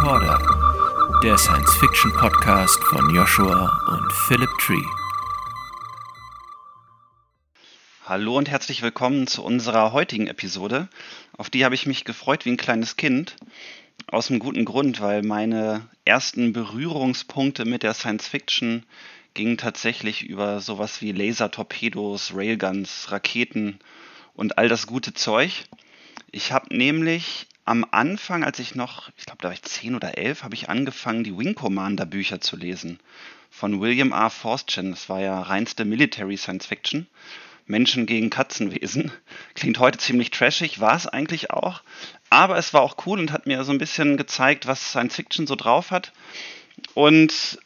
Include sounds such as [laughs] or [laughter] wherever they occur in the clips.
Recorder, der Science-Fiction-Podcast von Joshua und Philip Tree. Hallo und herzlich willkommen zu unserer heutigen Episode. Auf die habe ich mich gefreut wie ein kleines Kind. Aus einem guten Grund, weil meine ersten Berührungspunkte mit der Science-Fiction gingen tatsächlich über sowas wie Laser-Torpedos, Railguns, Raketen und all das gute Zeug. Ich habe nämlich am Anfang, als ich noch, ich glaube, da war ich zehn oder elf, habe ich angefangen, die Wing Commander Bücher zu lesen. Von William R. Forstchen. Das war ja reinste Military Science Fiction. Menschen gegen Katzenwesen. [laughs] Klingt heute ziemlich trashig, war es eigentlich auch. Aber es war auch cool und hat mir so ein bisschen gezeigt, was Science Fiction so drauf hat. Und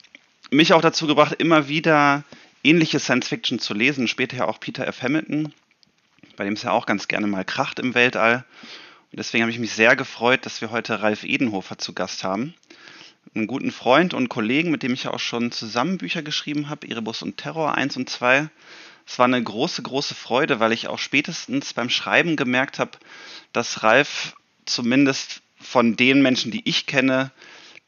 mich auch dazu gebracht, immer wieder ähnliche Science Fiction zu lesen. Später ja auch Peter F. Hamilton, bei dem es ja auch ganz gerne mal kracht im Weltall. Und deswegen habe ich mich sehr gefreut, dass wir heute Ralf Edenhofer zu Gast haben. Einen guten Freund und Kollegen, mit dem ich ja auch schon zusammen Bücher geschrieben habe, Erebus und Terror 1 und 2. Es war eine große, große Freude, weil ich auch spätestens beim Schreiben gemerkt habe, dass Ralf zumindest von den Menschen, die ich kenne,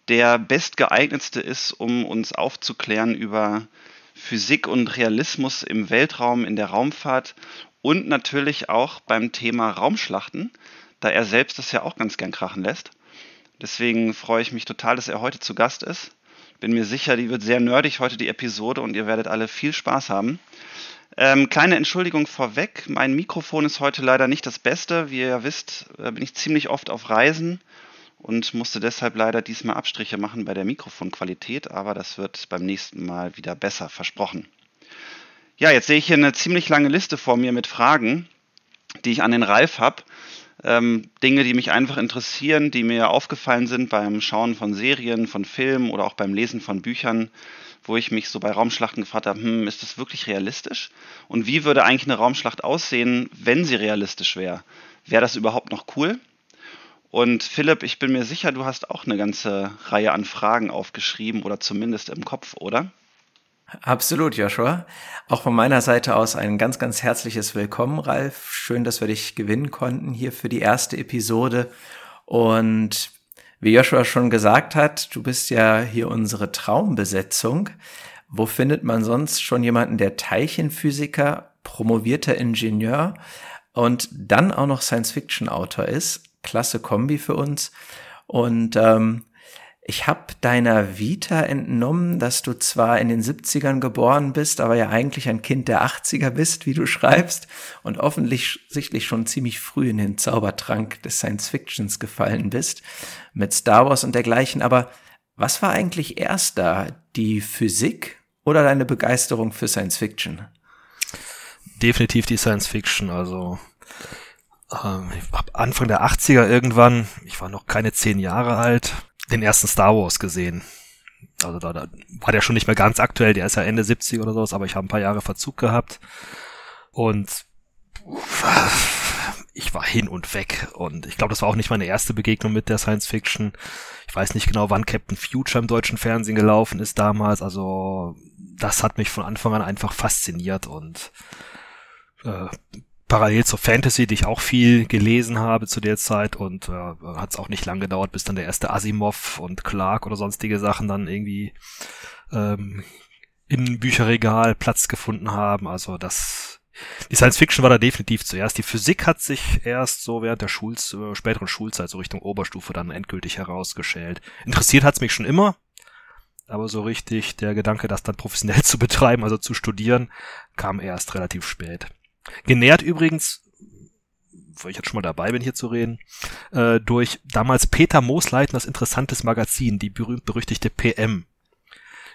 der bestgeeignetste ist, um uns aufzuklären über Physik und Realismus im Weltraum, in der Raumfahrt und natürlich auch beim Thema Raumschlachten, da er selbst das ja auch ganz gern krachen lässt. Deswegen freue ich mich total, dass er heute zu Gast ist. Bin mir sicher, die wird sehr nerdig heute die Episode und ihr werdet alle viel Spaß haben. Ähm, kleine Entschuldigung vorweg, mein Mikrofon ist heute leider nicht das Beste. Wie ihr wisst, äh, bin ich ziemlich oft auf Reisen und musste deshalb leider diesmal Abstriche machen bei der Mikrofonqualität, aber das wird beim nächsten Mal wieder besser, versprochen. Ja, jetzt sehe ich hier eine ziemlich lange Liste vor mir mit Fragen, die ich an den Ralf habe. Ähm, Dinge, die mich einfach interessieren, die mir aufgefallen sind beim Schauen von Serien, von Filmen oder auch beim Lesen von Büchern, wo ich mich so bei Raumschlachten gefragt habe, hm, ist das wirklich realistisch? Und wie würde eigentlich eine Raumschlacht aussehen, wenn sie realistisch wäre? Wäre das überhaupt noch cool? Und Philipp, ich bin mir sicher, du hast auch eine ganze Reihe an Fragen aufgeschrieben oder zumindest im Kopf, oder? Absolut, Joshua. Auch von meiner Seite aus ein ganz, ganz herzliches Willkommen, Ralf. Schön, dass wir dich gewinnen konnten hier für die erste Episode. Und wie Joshua schon gesagt hat, du bist ja hier unsere Traumbesetzung. Wo findet man sonst schon jemanden, der Teilchenphysiker, promovierter Ingenieur und dann auch noch Science-Fiction-Autor ist? klasse Kombi für uns. Und ähm, ich habe deiner Vita entnommen, dass du zwar in den 70ern geboren bist, aber ja eigentlich ein Kind der 80er bist, wie du schreibst, und offensichtlich schon ziemlich früh in den Zaubertrank des Science Fictions gefallen bist, mit Star Wars und dergleichen. Aber was war eigentlich erst da? Die Physik oder deine Begeisterung für Science Fiction? Definitiv die Science Fiction, also ähm, ab Anfang der 80er irgendwann, ich war noch keine zehn Jahre alt, den ersten Star Wars gesehen. Also da, da war der schon nicht mehr ganz aktuell, der ist ja Ende 70 oder sowas, aber ich habe ein paar Jahre Verzug gehabt. Und ich war hin und weg. Und ich glaube, das war auch nicht meine erste Begegnung mit der Science Fiction. Ich weiß nicht genau, wann Captain Future im deutschen Fernsehen gelaufen ist damals. Also das hat mich von Anfang an einfach fasziniert und äh, parallel zur Fantasy, die ich auch viel gelesen habe zu der Zeit und äh, hat es auch nicht lang gedauert, bis dann der erste Asimov und Clark oder sonstige Sachen dann irgendwie ähm, im Bücherregal Platz gefunden haben. Also das die Science Fiction war da definitiv zuerst. Die Physik hat sich erst so während der Schulz, äh, späteren Schulzeit, so Richtung Oberstufe, dann endgültig herausgeschält. Interessiert hat's mich schon immer, aber so richtig der Gedanke, das dann professionell [laughs] zu betreiben, also zu studieren, kam erst relativ spät. Genährt übrigens, wo ich jetzt schon mal dabei bin, hier zu reden, äh, durch damals Peter Moosleitner das interessantes Magazin, die berühmt-berüchtigte PM.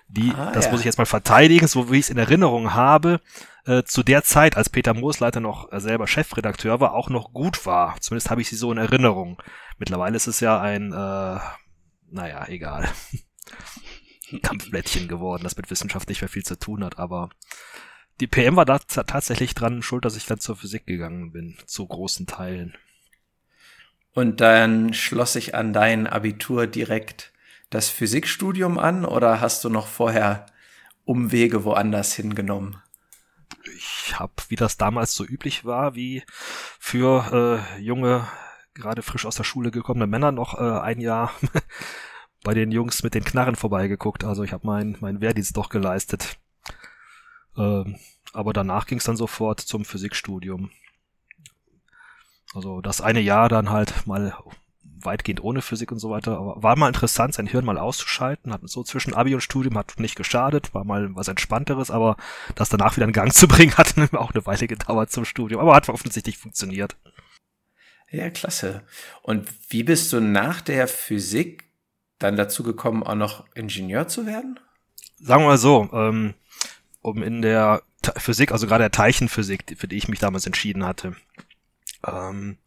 Die, ah, das ja. muss ich jetzt mal verteidigen, so wie ich es in Erinnerung habe, äh, zu der Zeit, als Peter Moosleiter noch äh, selber Chefredakteur war, auch noch gut war. Zumindest habe ich sie so in Erinnerung. Mittlerweile ist es ja ein, äh, naja, egal. [laughs] Kampfblättchen geworden, das mit Wissenschaft nicht mehr viel zu tun hat, aber die PM war da tatsächlich dran schuld, dass ich dann zur Physik gegangen bin, zu großen Teilen. Und dann schloss ich an dein Abitur direkt das Physikstudium an oder hast du noch vorher Umwege woanders hingenommen? Ich habe, wie das damals so üblich war, wie für äh, junge, gerade frisch aus der Schule gekommene Männer noch äh, ein Jahr [laughs] bei den Jungs mit den Knarren vorbeigeguckt. Also ich habe meinen mein Wehrdienst doch geleistet. Ähm, aber danach ging es dann sofort zum Physikstudium. Also das eine Jahr dann halt mal weitgehend ohne Physik und so weiter, aber war mal interessant, sein Hirn mal auszuschalten, hat so zwischen Abi und Studium hat nicht geschadet, war mal was entspannteres, aber das danach wieder in Gang [laughs] zu bringen, hat auch eine Weile gedauert zum Studium, aber hat offensichtlich funktioniert. Ja, klasse. Und wie bist du nach der Physik dann dazu gekommen, auch noch Ingenieur zu werden? Sagen wir mal so, ähm, um in der Physik, also gerade der Teilchenphysik, für die ich mich damals entschieden hatte, ähm,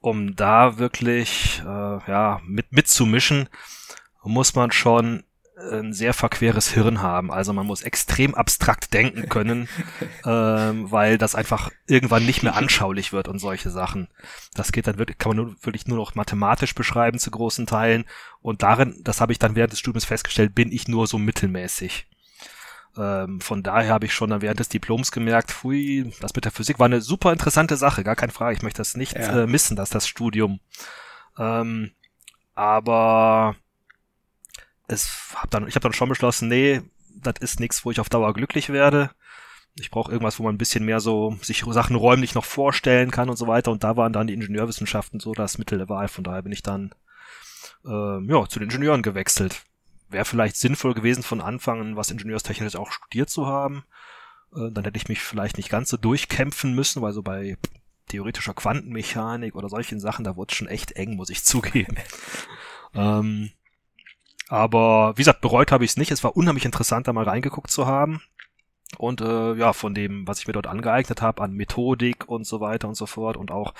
um da wirklich äh, ja mit mitzumischen, muss man schon ein sehr verqueres Hirn haben. Also man muss extrem abstrakt denken können, [laughs] ähm, weil das einfach irgendwann nicht mehr anschaulich wird und solche Sachen. Das geht dann wirklich, kann man nur, wirklich nur noch mathematisch beschreiben zu großen Teilen. Und darin, das habe ich dann während des Studiums festgestellt, bin ich nur so mittelmäßig. Ähm, von daher habe ich schon dann während des Diploms gemerkt, fui, das mit der Physik war eine super interessante Sache, gar keine Frage. Ich möchte das nicht ja. äh, missen, dass das Studium. Ähm, aber es hab dann, ich habe dann schon beschlossen, nee, das ist nichts, wo ich auf Dauer glücklich werde. Ich brauche irgendwas, wo man ein bisschen mehr so sich Sachen räumlich noch vorstellen kann und so weiter. Und da waren dann die Ingenieurwissenschaften so das Mittel der Wahl. Von daher bin ich dann äh, ja zu den Ingenieuren gewechselt. Wäre vielleicht sinnvoll gewesen, von Anfang an was Ingenieurstechnisches auch studiert zu haben. Äh, dann hätte ich mich vielleicht nicht ganz so durchkämpfen müssen, weil so bei theoretischer Quantenmechanik oder solchen Sachen, da wurde es schon echt eng, muss ich zugeben. [laughs] ähm, aber wie gesagt, bereut habe ich es nicht. Es war unheimlich interessant, da mal reingeguckt zu haben. Und äh, ja, von dem, was ich mir dort angeeignet habe, an Methodik und so weiter und so fort und auch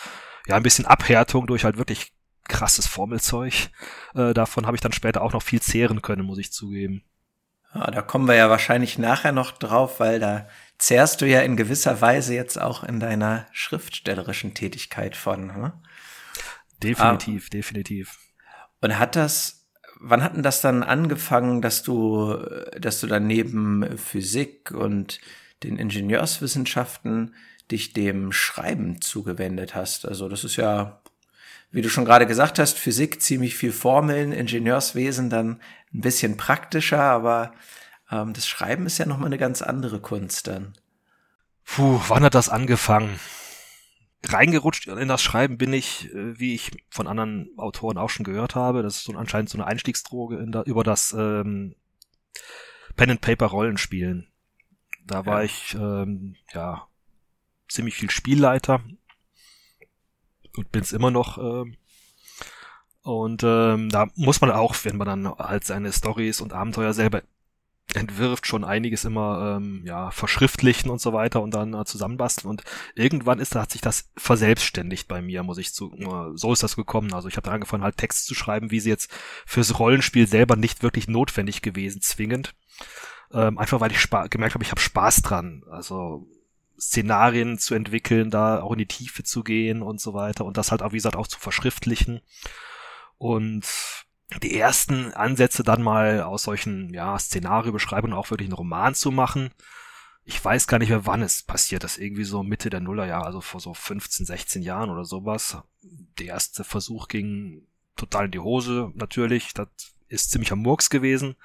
ja ein bisschen Abhärtung durch halt wirklich krasses Formelzeug. Äh, davon habe ich dann später auch noch viel zehren können, muss ich zugeben. Ja, da kommen wir ja wahrscheinlich nachher noch drauf, weil da zehrst du ja in gewisser Weise jetzt auch in deiner schriftstellerischen Tätigkeit von. Hm? Definitiv, ah. definitiv. Und hat das wann hat denn das dann angefangen, dass du, dass du dann neben Physik und den Ingenieurswissenschaften dich dem Schreiben zugewendet hast? Also das ist ja, wie du schon gerade gesagt hast, Physik ziemlich viel Formeln, Ingenieurswesen dann ein bisschen praktischer, aber ähm, das Schreiben ist ja nochmal eine ganz andere Kunst dann. Puh, wann hat das angefangen? reingerutscht in das Schreiben bin ich, äh, wie ich von anderen Autoren auch schon gehört habe. Das ist so anscheinend so eine Einstiegsdroge in da, über das ähm, Pen and Paper Rollenspielen. Da war ja. ich ähm, ja ziemlich viel Spielleiter und bin's immer noch. Ähm, und ähm, da muss man auch, wenn man dann halt seine Stories und Abenteuer selber entwirft, schon einiges immer ähm, ja verschriftlichen und so weiter und dann äh, zusammenbasteln und irgendwann ist hat sich das verselbstständigt bei mir, muss ich zu äh, so ist das gekommen. Also ich habe angefangen halt Text zu schreiben, wie sie jetzt fürs Rollenspiel selber nicht wirklich notwendig gewesen, zwingend. Ähm, einfach weil ich gemerkt habe, ich habe Spaß dran. Also Szenarien zu entwickeln, da auch in die Tiefe zu gehen und so weiter und das halt auch wie gesagt auch zu verschriftlichen und die ersten Ansätze dann mal aus solchen ja, Szenariobeschreibungen auch wirklich einen Roman zu machen. Ich weiß gar nicht mehr, wann es passiert ist. Irgendwie so Mitte der Nullerjahre, also vor so 15, 16 Jahren oder sowas. Der erste Versuch ging total in die Hose, natürlich. Das ist ziemlich am Murks gewesen.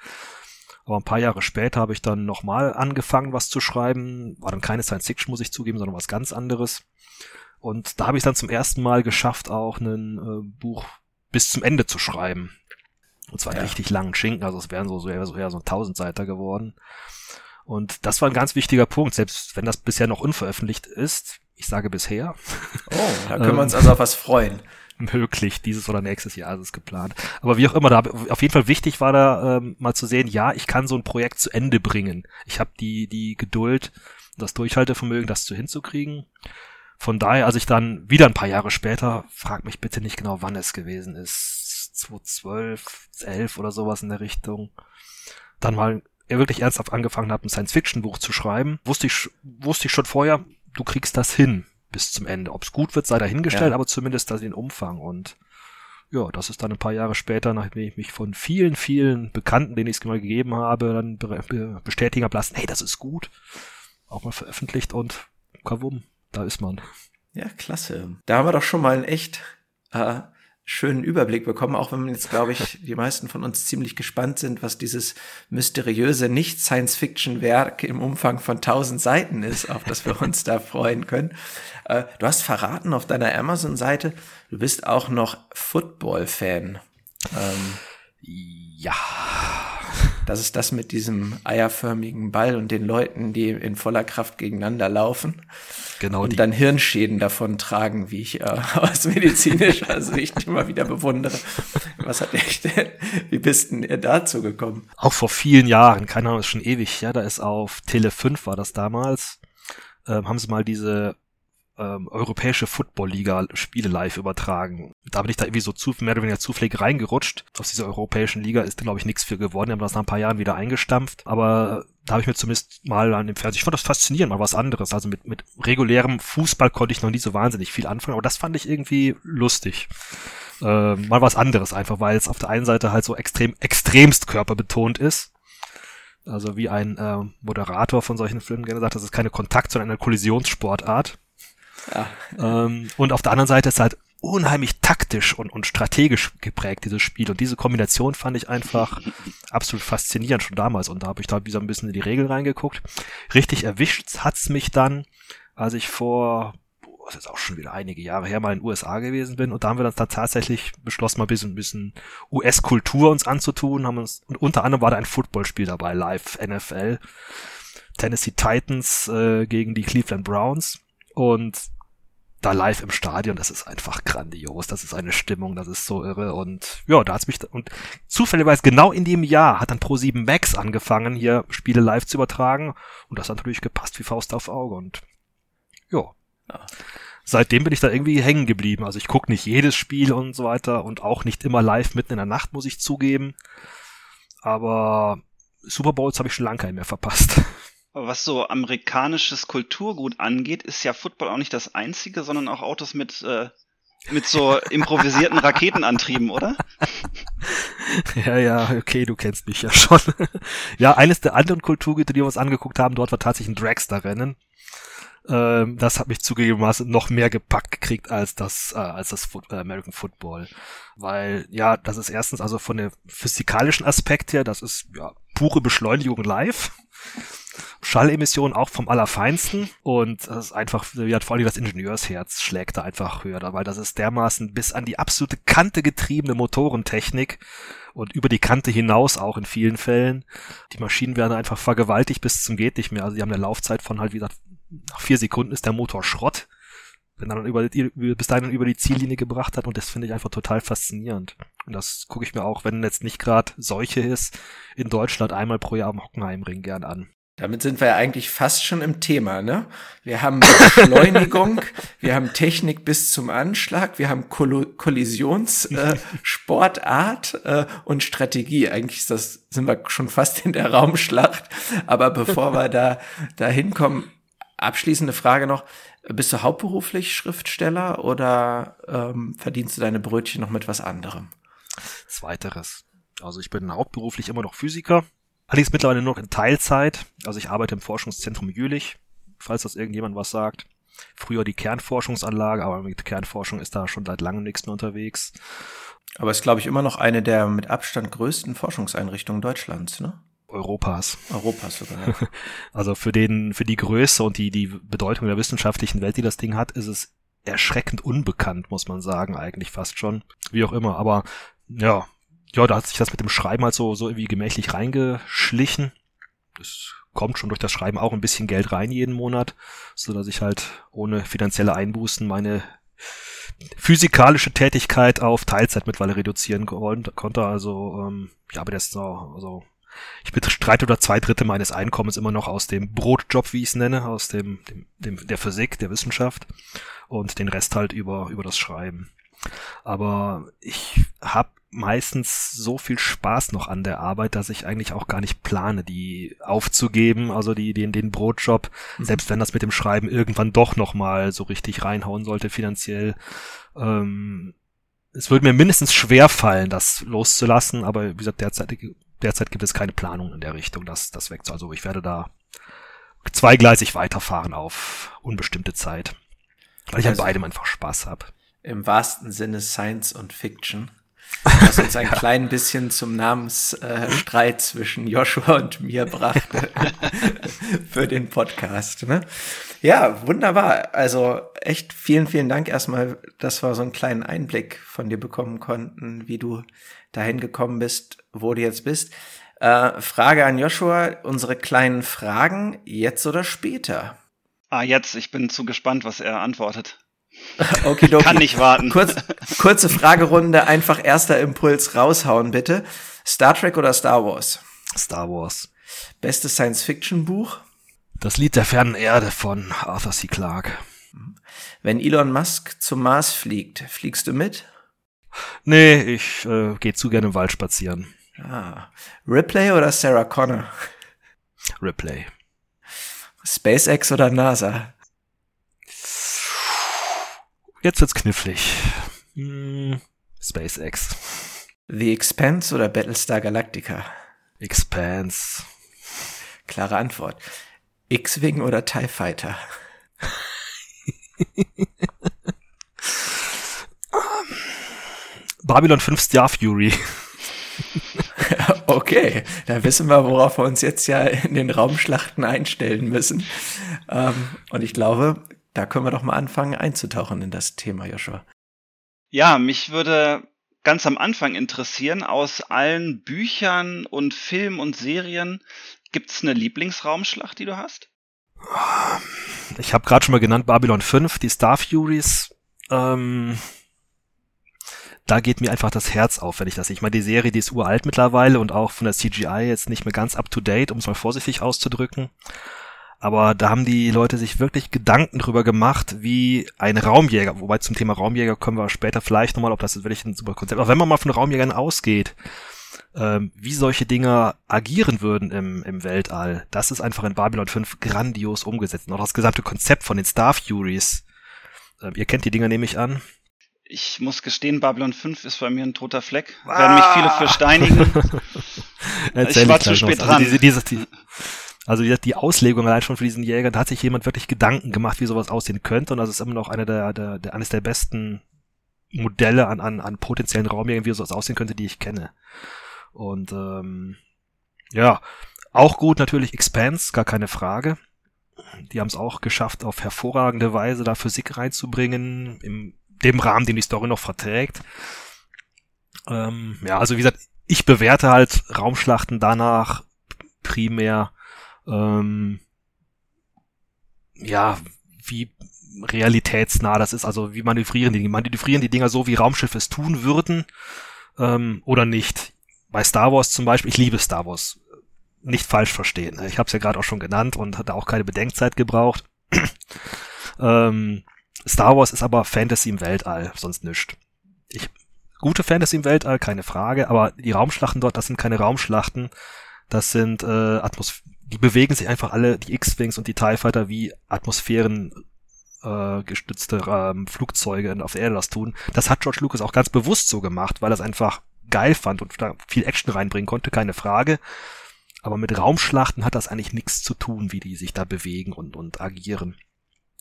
Aber ein paar Jahre später habe ich dann nochmal angefangen, was zu schreiben. War dann keine Science Fiction, muss ich zugeben, sondern was ganz anderes. Und da habe ich dann zum ersten Mal geschafft, auch ein äh, Buch bis zum Ende zu schreiben. Und zwar ja. richtig langen Schinken, also es wären so, so, so eher so ein Tausendseiter geworden. Und das war ein ganz wichtiger Punkt, selbst wenn das bisher noch unveröffentlicht ist. Ich sage bisher. Oh, da können wir uns also auf was freuen. [laughs] Möglich, dieses oder nächstes Jahr ist es geplant. Aber wie auch immer, da auf jeden Fall wichtig war da ähm, mal zu sehen, ja, ich kann so ein Projekt zu Ende bringen. Ich habe die, die Geduld, das Durchhaltevermögen, das zu hinzukriegen. Von daher, als ich dann wieder ein paar Jahre später, frag mich bitte nicht genau, wann es gewesen ist, 2012, 11 oder sowas in der Richtung, dann mal er wirklich ernsthaft angefangen hat, ein Science-Fiction-Buch zu schreiben, wusste ich, wusste ich schon vorher, du kriegst das hin bis zum Ende. Ob es gut wird, sei dahingestellt, ja. aber zumindest das den Umfang. Und ja, das ist dann ein paar Jahre später, nachdem ich mich von vielen, vielen Bekannten, denen ich es mal gegeben habe, dann be bestätigen habe lassen, hey, das ist gut, auch mal veröffentlicht und kavum, da ist man. Ja, klasse. Da haben wir doch schon mal ein echt äh, schönen Überblick bekommen, auch wenn jetzt, glaube ich, die meisten von uns ziemlich gespannt sind, was dieses mysteriöse Nicht-Science-Fiction-Werk im Umfang von tausend Seiten ist, auf das wir uns da freuen können. Äh, du hast verraten auf deiner Amazon-Seite, du bist auch noch Football-Fan. Ähm, ja. Das ist das mit diesem eierförmigen Ball und den Leuten, die in voller Kraft gegeneinander laufen. Genau. Und die. dann Hirnschäden davon tragen, wie ich äh, [laughs] aus medizinischer Sicht immer wieder bewundere. Was hat echt, wie bist denn ihr dazu gekommen? Auch vor vielen Jahren, keine Ahnung, ist schon ewig, ja, da ist auf Tele 5 war das damals, ähm, haben sie mal diese ähm, europäische Football-Liga Spiele live übertragen. Da bin ich da irgendwie so zu, mehr oder weniger zufällig reingerutscht. Aus dieser europäischen Liga ist, glaube ich, nichts für geworden. Die haben das nach ein paar Jahren wieder eingestampft. Aber da habe ich mir zumindest mal an dem Fernsehen, ich fand das faszinierend, mal was anderes. Also mit, mit regulärem Fußball konnte ich noch nie so wahnsinnig viel anfangen, aber das fand ich irgendwie lustig. Äh, mal was anderes einfach, weil es auf der einen Seite halt so extrem, extremst körperbetont ist. Also wie ein äh, Moderator von solchen Filmen gerne sagt, das ist keine Kontakt, sondern eine Kollisionssportart. Ähm, und auf der anderen Seite ist halt unheimlich taktisch und, und strategisch geprägt, dieses Spiel. Und diese Kombination fand ich einfach absolut faszinierend schon damals. Und da habe ich da wieder ein bisschen in die Regel reingeguckt. Richtig erwischt hat's mich dann, als ich vor, das ist auch schon wieder einige Jahre her, mal in den USA gewesen bin. Und da haben wir dann, tatsächlich beschlossen, mal ein bisschen, bisschen US-Kultur uns anzutun. Haben uns, und unter anderem war da ein Footballspiel dabei, live NFL. Tennessee Titans äh, gegen die Cleveland Browns. Und da live im Stadion, das ist einfach grandios. Das ist eine Stimmung, das ist so irre. Und ja, da hat's mich, und zufälligerweise genau in dem Jahr hat dann Pro7 Max angefangen, hier Spiele live zu übertragen. Und das hat natürlich gepasst wie Faust auf Auge. Und ja. ja. Seitdem bin ich da irgendwie hängen geblieben. Also ich gucke nicht jedes Spiel und so weiter und auch nicht immer live mitten in der Nacht, muss ich zugeben. Aber Super Bowls habe ich schon lange keinen mehr verpasst. Was so amerikanisches Kulturgut angeht, ist ja Football auch nicht das einzige, sondern auch Autos mit, äh, mit so [laughs] improvisierten Raketenantrieben, oder? Ja, ja, okay, du kennst mich ja schon. [laughs] ja, eines der anderen Kulturgüter, die wir uns angeguckt haben, dort war tatsächlich ein Dragster-Rennen. Ähm, das hat mich zugegebenermaßen noch mehr gepackt gekriegt als das, äh, als das Foot äh, American Football. Weil, ja, das ist erstens also von dem physikalischen Aspekt her, das ist ja pure Beschleunigung live. Schallemissionen auch vom Allerfeinsten und das ist einfach, hat vor allem das Ingenieursherz schlägt da einfach höher, weil das ist dermaßen bis an die absolute Kante getriebene Motorentechnik und über die Kante hinaus auch in vielen Fällen. Die Maschinen werden einfach vergewaltigt bis zum geht nicht mehr. Also die haben eine Laufzeit von halt, wie gesagt, nach vier Sekunden ist der Motor Schrott, wenn er dann über, bis dahin über die Ziellinie gebracht hat und das finde ich einfach total faszinierend. Und das gucke ich mir auch, wenn jetzt nicht gerade Seuche ist, in Deutschland einmal pro Jahr am Hockenheimring gern an. Damit sind wir ja eigentlich fast schon im Thema, ne? Wir haben Beschleunigung, [laughs] wir haben Technik bis zum Anschlag, wir haben Kollisionssportart äh, äh, und Strategie. Eigentlich ist das, sind wir schon fast in der Raumschlacht. Aber bevor wir da, da hinkommen, abschließende Frage noch. Bist du hauptberuflich Schriftsteller oder ähm, verdienst du deine Brötchen noch mit was anderem? Zweiteres. Also ich bin hauptberuflich immer noch Physiker, Allerdings mittlerweile nur noch in Teilzeit. Also ich arbeite im Forschungszentrum Jülich, falls das irgendjemand was sagt. Früher die Kernforschungsanlage, aber mit Kernforschung ist da schon seit langem nichts mehr unterwegs. Aber ist, glaube ich, immer noch eine der mit Abstand größten Forschungseinrichtungen Deutschlands, ne? Europas. Europas sogar. Ja. [laughs] Also für den, für die Größe und die, die Bedeutung der wissenschaftlichen Welt, die das Ding hat, ist es erschreckend unbekannt, muss man sagen, eigentlich fast schon. Wie auch immer. Aber ja, ja, da hat sich das mit dem Schreiben halt so, so irgendwie gemächlich reingeschlichen. Es kommt schon durch das Schreiben auch ein bisschen Geld rein jeden Monat, so dass ich halt ohne finanzielle Einbußen meine physikalische Tätigkeit auf Teilzeit mittlerweile reduzieren konnte. Also ähm, ich arbeite jetzt so, also ich bestreite oder zwei Drittel meines Einkommens immer noch aus dem Brotjob, wie ich es nenne, aus dem, dem, dem der Physik, der Wissenschaft und den Rest halt über über das Schreiben. Aber ich habe meistens so viel Spaß noch an der Arbeit, dass ich eigentlich auch gar nicht plane, die aufzugeben, also die, den, den Brotjob, mhm. selbst wenn das mit dem Schreiben irgendwann doch nochmal so richtig reinhauen sollte finanziell. Ähm, es würde mir mindestens schwer fallen, das loszulassen, aber wie gesagt, derzeit, derzeit gibt es keine Planung in der Richtung, das, das wegzu. Also ich werde da zweigleisig weiterfahren auf unbestimmte Zeit, weil ich also, an beidem einfach Spaß habe im wahrsten Sinne Science und Fiction. [laughs] Was uns ein klein bisschen zum Namensstreit zwischen Joshua und mir brachte [laughs] für den Podcast. Ne? Ja, wunderbar. Also echt vielen, vielen Dank erstmal, dass wir so einen kleinen Einblick von dir bekommen konnten, wie du dahin gekommen bist, wo du jetzt bist. Äh, Frage an Joshua, unsere kleinen Fragen, jetzt oder später? Ah, jetzt. Ich bin zu gespannt, was er antwortet. [laughs] okay, okay. Kann nicht warten. Kurz, kurze Fragerunde, einfach erster Impuls raushauen, bitte. Star Trek oder Star Wars? Star Wars. Bestes Science-Fiction-Buch? Das Lied der fernen Erde von Arthur C. Clarke. Wenn Elon Musk zum Mars fliegt, fliegst du mit? Nee, ich äh, gehe zu gerne im Wald spazieren. Ah. Ripley oder Sarah Connor? Ripley. SpaceX oder NASA? Jetzt wird's knifflig. Hm, SpaceX. The Expanse oder Battlestar Galactica? Expanse. Klare Antwort. X-Wing oder TIE Fighter? [laughs] Babylon 5 Star Fury. [laughs] Okay, da wissen wir, worauf wir uns jetzt ja in den Raumschlachten einstellen müssen. Ähm, und ich glaube, da können wir doch mal anfangen einzutauchen in das Thema, Joshua. Ja, mich würde ganz am Anfang interessieren, aus allen Büchern und Filmen und Serien, gibt's eine Lieblingsraumschlacht, die du hast? Ich habe gerade schon mal genannt Babylon 5, die Star Furies. Ähm, da geht mir einfach das Herz auf, wenn ich das. Ich meine, die Serie, die ist uralt mittlerweile und auch von der CGI jetzt nicht mehr ganz up to date, um es mal vorsichtig auszudrücken. Aber da haben die Leute sich wirklich Gedanken drüber gemacht, wie ein Raumjäger, wobei zum Thema Raumjäger kommen wir später vielleicht nochmal, ob das wirklich ein super Konzept, aber wenn man mal von Raumjägern ausgeht, ähm, wie solche Dinger agieren würden im, im Weltall, das ist einfach in Babylon 5 grandios umgesetzt. Und auch das gesamte Konzept von den Star Furies. Ähm, ihr kennt die Dinger, nehme ich an. Ich muss gestehen, Babylon 5 ist bei mir ein toter Fleck. Ah. Werden mich viele für steinigen. [laughs] ich war zu spät also dran. Also, diese, diese, die, also die, die Auslegung allein schon für diesen Jäger, da hat sich jemand wirklich Gedanken gemacht, wie sowas aussehen könnte. Und das ist immer noch einer der, der, der eines der besten Modelle an, an, an potenziellen Raumjägern, wie sowas aussehen könnte, die ich kenne. Und ähm, ja, auch gut natürlich Expanse, gar keine Frage. Die haben es auch geschafft, auf hervorragende Weise da Physik reinzubringen, im dem Rahmen, den die Story noch verträgt. Ähm, ja, also wie gesagt, ich bewerte halt Raumschlachten danach primär, ähm, ja, wie realitätsnah das ist, also wie manövrieren die, manövrieren die Dinger so, wie Raumschiffe es tun würden, ähm, oder nicht bei Star Wars zum Beispiel, ich liebe Star Wars, nicht falsch verstehen. Ich habe es ja gerade auch schon genannt und hatte auch keine Bedenkzeit gebraucht. [clears throat] ähm, Star Wars ist aber Fantasy im Weltall, sonst nischt. Ich, gute Fantasy im Weltall, keine Frage, aber die Raumschlachten dort, das sind keine Raumschlachten, das sind äh, Atmos die bewegen sich einfach alle, die X-Wings und die TIE Fighter, wie Atmosphären äh, gestützte ähm, Flugzeuge auf der Erde das tun. Das hat George Lucas auch ganz bewusst so gemacht, weil er es einfach geil fand und da viel Action reinbringen konnte, keine Frage. Aber mit Raumschlachten hat das eigentlich nichts zu tun, wie die sich da bewegen und, und agieren.